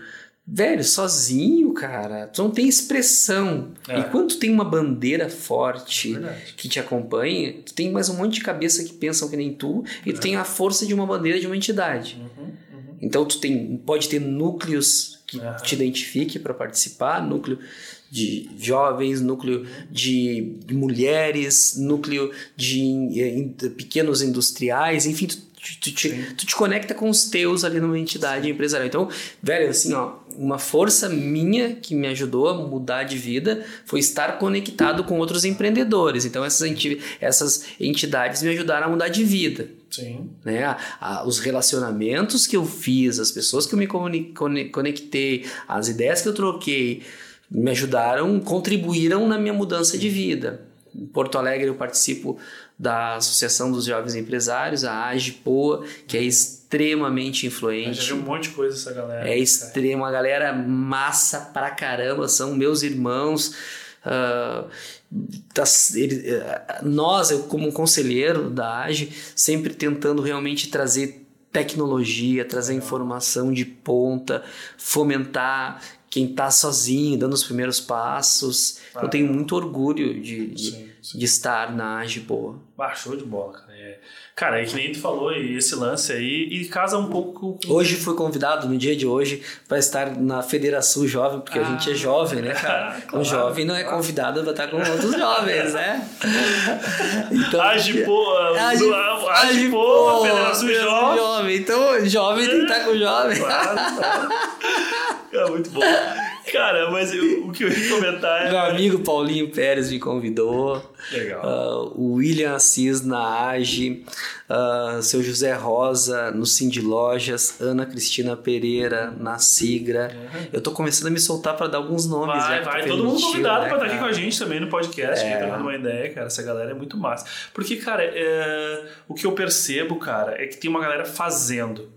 Velho, sozinho, cara, tu não tem expressão. É. E quando tu tem uma bandeira forte Verdade. que te acompanha, tu tem mais um monte de cabeça que pensam que nem tu, e tu é. tem a força de uma bandeira de uma entidade. Uhum, uhum. Então tu tem, pode ter núcleos que uhum. te identifique para participar, núcleo de jovens, núcleo de mulheres, núcleo de pequenos industriais, enfim, tu, tu, te, tu te conecta com os teus ali numa entidade empresarial. Então, velho, assim, ó, uma força minha que me ajudou a mudar de vida foi estar conectado com outros empreendedores. Então, essas, essas entidades me ajudaram a mudar de vida. Sim. Né? A, a, os relacionamentos que eu fiz, as pessoas que eu me conectei, as ideias que eu troquei, me ajudaram, contribuíram na minha mudança de vida. Em Porto Alegre eu participo da Associação dos Jovens Empresários, a AGPOA, que é extremamente influente. Eu já vi um monte de coisa essa galera. É extrema, uma galera massa pra caramba, são meus irmãos. Uh, tá, ele, uh, nós, eu como conselheiro da AGE, sempre tentando realmente trazer tecnologia, trazer informação de ponta, fomentar quem está sozinho, dando os primeiros passos. Ah, eu tenho muito orgulho de, de, sim, sim. de estar na AGE boa. Ah, show de bola, cara. É, cara, é que nem tu falou, e esse lance aí, e casa um pouco com... Hoje fui convidado, no dia de hoje, para estar na Federação Jovem, porque ah, a gente é jovem, né, cara? claro, o jovem não é convidado para estar com outros jovens, né? Então, Agipoa, Agipoa, Federação Jovem. jovem. Então, jovem tem que estar com jovem. Claro, claro. É muito bom. Cara, mas eu, o que eu ia comentar é. Meu amigo Paulinho Pérez me convidou. Legal. Uh, o William Assis na AGE, uh, seu José Rosa no Cindy Lojas, Ana Cristina Pereira na Sigra. Uhum. Eu tô começando a me soltar para dar alguns nomes. Vai, vai. Todo mundo convidado né, para estar aqui com a gente também no podcast, é. dando uma ideia, cara. Essa galera é muito massa. Porque, cara, é... o que eu percebo, cara, é que tem uma galera fazendo.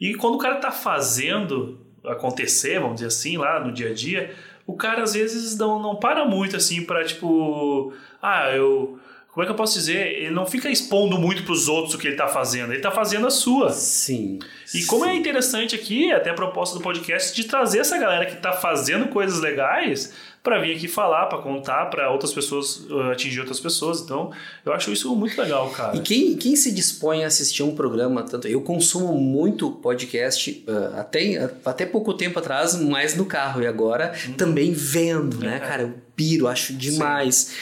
E quando o cara tá fazendo acontecer, vamos dizer assim, lá no dia a dia, o cara às vezes não, não para muito assim para tipo, ah, eu como é que eu posso dizer? Ele não fica expondo muito para os outros o que ele está fazendo, ele está fazendo a sua. Sim. E como é interessante aqui, até a proposta do podcast, de trazer essa galera que está fazendo coisas legais para vir aqui falar, para contar para outras pessoas, uh, atingir outras pessoas. Então, eu acho isso muito legal, cara. E quem, quem se dispõe a assistir um programa, tanto eu consumo muito podcast, uh, até, até pouco tempo atrás, mais no carro, e agora hum. também vendo, né, é. cara? Eu piro, acho demais. Sim.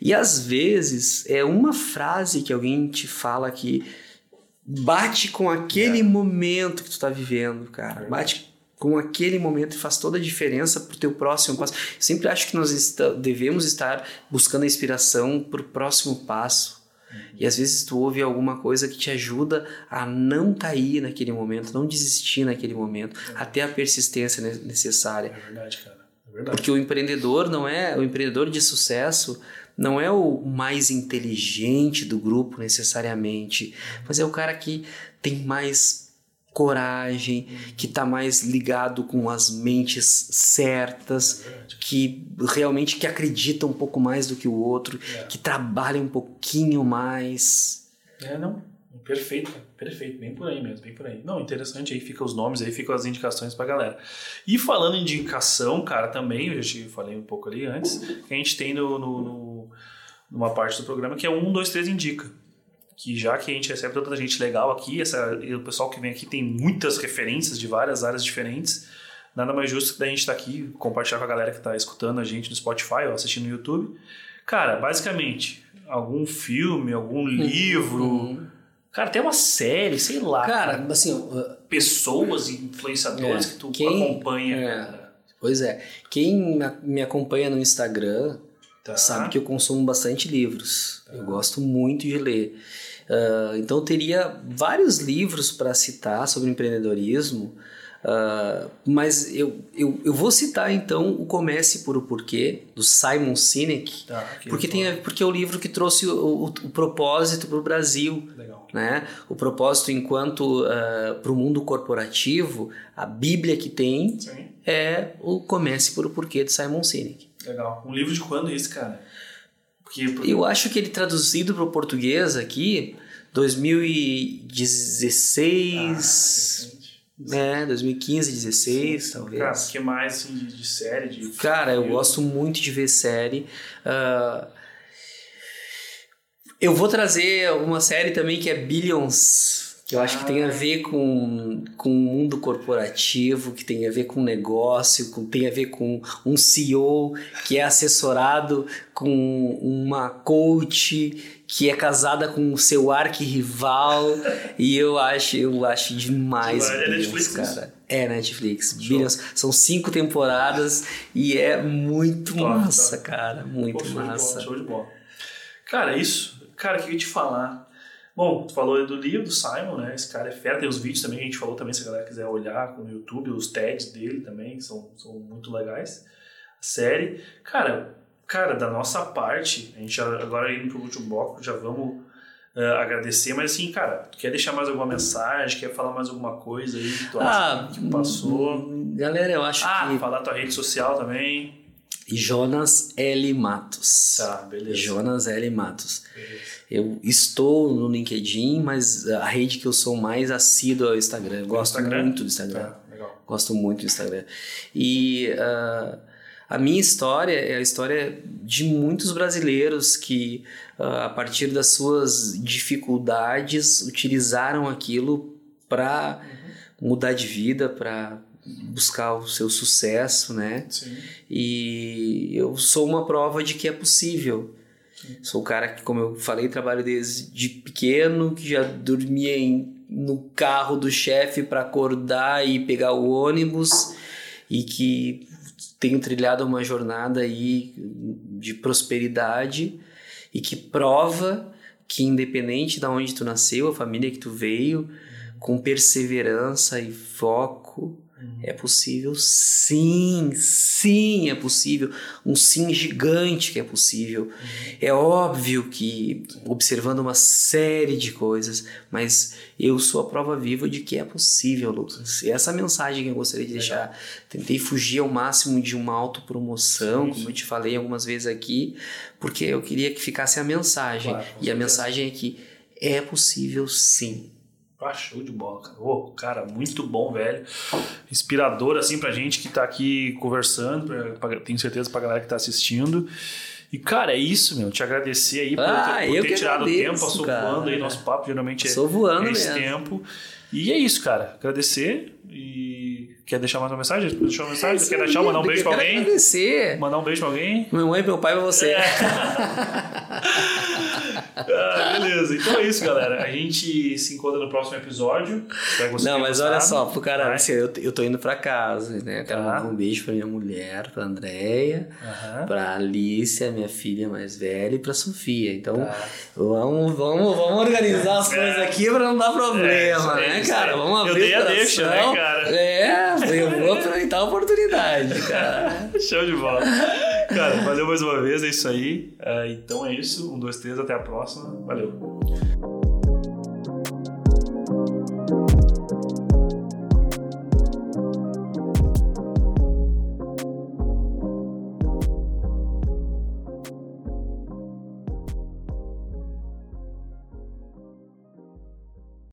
E às vezes é uma frase que alguém te fala que bate com aquele é. momento que tu tá vivendo, cara. É bate com aquele momento e faz toda a diferença pro teu próximo passo. Eu sempre acho que nós está, devemos estar buscando a inspiração pro próximo passo. Uhum. E às vezes tu ouve alguma coisa que te ajuda a não cair naquele momento, não desistir naquele momento, é. até a persistência necessária. É verdade, cara. É verdade. Porque o empreendedor não é, o empreendedor de sucesso não é o mais inteligente do grupo necessariamente, mas é o cara que tem mais coragem, que está mais ligado com as mentes certas, que realmente que acredita um pouco mais do que o outro, é. que trabalha um pouquinho mais. É, não. Perfeito, perfeito, bem por aí mesmo, bem por aí. Não, interessante, aí fica os nomes, aí ficam as indicações pra galera. E falando em indicação, cara, também, eu já falei um pouco ali antes, que a gente tem no, no, no numa parte do programa que é um, dois, três indica. Que já que a gente recebe tanta gente legal aqui, essa, o pessoal que vem aqui tem muitas referências de várias áreas diferentes, nada mais justo que da gente estar tá aqui, compartilhar com a galera que está escutando a gente no Spotify ou assistindo no YouTube. Cara, basicamente, algum filme, algum uhum. livro. Uhum Cara, tem uma série, sei lá. Cara, cara. assim. Uh, pessoas, influenciadores é, que tu quem, acompanha. É, pois é. Quem me acompanha no Instagram tá. sabe que eu consumo bastante livros. Tá. Eu gosto muito de ler. Uh, então, eu teria vários livros para citar sobre empreendedorismo. Uh, mas eu, eu, eu vou citar então o Comece por o Porquê, do Simon Sinek, tá, porque, tem, porque é o livro que trouxe o, o, o propósito para o Brasil. Legal. Né? O propósito enquanto uh, ah, para o mundo corporativo, a Bíblia que tem Sim. é o Comece por o Porquê, do Simon Sinek. Legal. Um livro de quando esse, cara? Porque. Eu acho que ele traduzido para o português aqui, 2016... Ah, é, 2015, 16, Sim, talvez. Cara, o que mais assim, de, de série? De cara, eu gosto muito de ver série. Uh, eu vou trazer uma série também que é Billions eu acho que tem a ver com, com o mundo corporativo, que tem a ver com negócio, com, tem a ver com um CEO que é assessorado com uma coach que é casada com o seu arquirrival. E eu acho eu acho demais é Netflix, cara. É Netflix Billions são cinco temporadas e é muito top, massa cara muito Pô, show massa de bola, show de bola. cara isso? Cara que eu ia te falar Bom, tu falou do livro do Simon, né? Esse cara é fera. Tem os vídeos também, a gente falou também, se a galera quiser olhar no YouTube, os TEDs dele também, são, são muito legais. A série. Cara, cara, da nossa parte, a gente já, agora indo pro último bloco, já vamos uh, agradecer, mas assim, cara, tu quer deixar mais alguma mensagem, quer falar mais alguma coisa aí que tu ah, acha que passou? Galera, eu acho ah, que... falar tua rede social também. Jonas L. Matos. Tá, beleza. Jonas L. Matos. Beleza. Eu estou no LinkedIn, mas a rede que eu sou mais assíduo é o Instagram. Eu gosto Instagram? muito do Instagram. Tá, legal. Gosto muito do Instagram. E uh, a minha história é a história de muitos brasileiros que, uh, a partir das suas dificuldades, utilizaram aquilo para uhum. mudar de vida, para buscar o seu sucesso, né? Sim. E eu sou uma prova de que é possível. Sou o cara que, como eu falei, trabalho desde pequeno, que já dormia em, no carro do chefe para acordar e pegar o ônibus e que tenho trilhado uma jornada aí de prosperidade e que prova que independente de onde tu nasceu, a família que tu veio, com perseverança e foco, É possível, sim, sim, é possível. Um sim gigante que é possível. É óbvio que, observando uma série de coisas, mas eu sou a prova viva de que é possível, Lucas. E essa mensagem que eu gostaria de deixar. Tentei fugir ao máximo de uma autopromoção, como eu te falei algumas vezes aqui, porque eu queria que ficasse a mensagem. Claro, e a mensagem é que é possível, sim. Ah, show de bola, cara. Ô, cara, muito bom, velho. Inspirador, assim, pra gente que tá aqui conversando, pra- pra- tenho certeza pra galera que tá assistindo. E, cara, é isso, meu. Te agradecer aí por, Ah, ter, por ter tirado o tempo, passou cara. voando aí nosso papo, geralmente é, voando é esse mesmo. tempo. E é isso, cara. Agradecer e... Quer deixar mais uma mensagem? Quer deixar uma mensagem? Quer deixar, mandar um beijo pra alguém? agradecer. Mandar um beijo pra alguém? Minha mãe, meu pai pra você. É. Ah, beleza. Então é isso, galera. A gente se encontra no próximo episódio. Não, mas olha gostado. só, pro cara, assim, eu, eu tô indo pra casa, né? Eu quero Tá. mandar um beijo pra minha mulher, pra Andréia, Aham. pra Alicia, minha filha mais velha, e pra Sofia. Então, Tá. vamos, vamos, vamos organizar as coisas aqui pra não dar problema, É, né, cara? aí. Vamos Eu abrir dei o a deixa, né, cara? É, eu vou aproveitar a oportunidade, cara. Show de bola. Cara, valeu mais uma vez, é isso aí. É, então é isso. Um, dois, três, até a próxima. Valeu.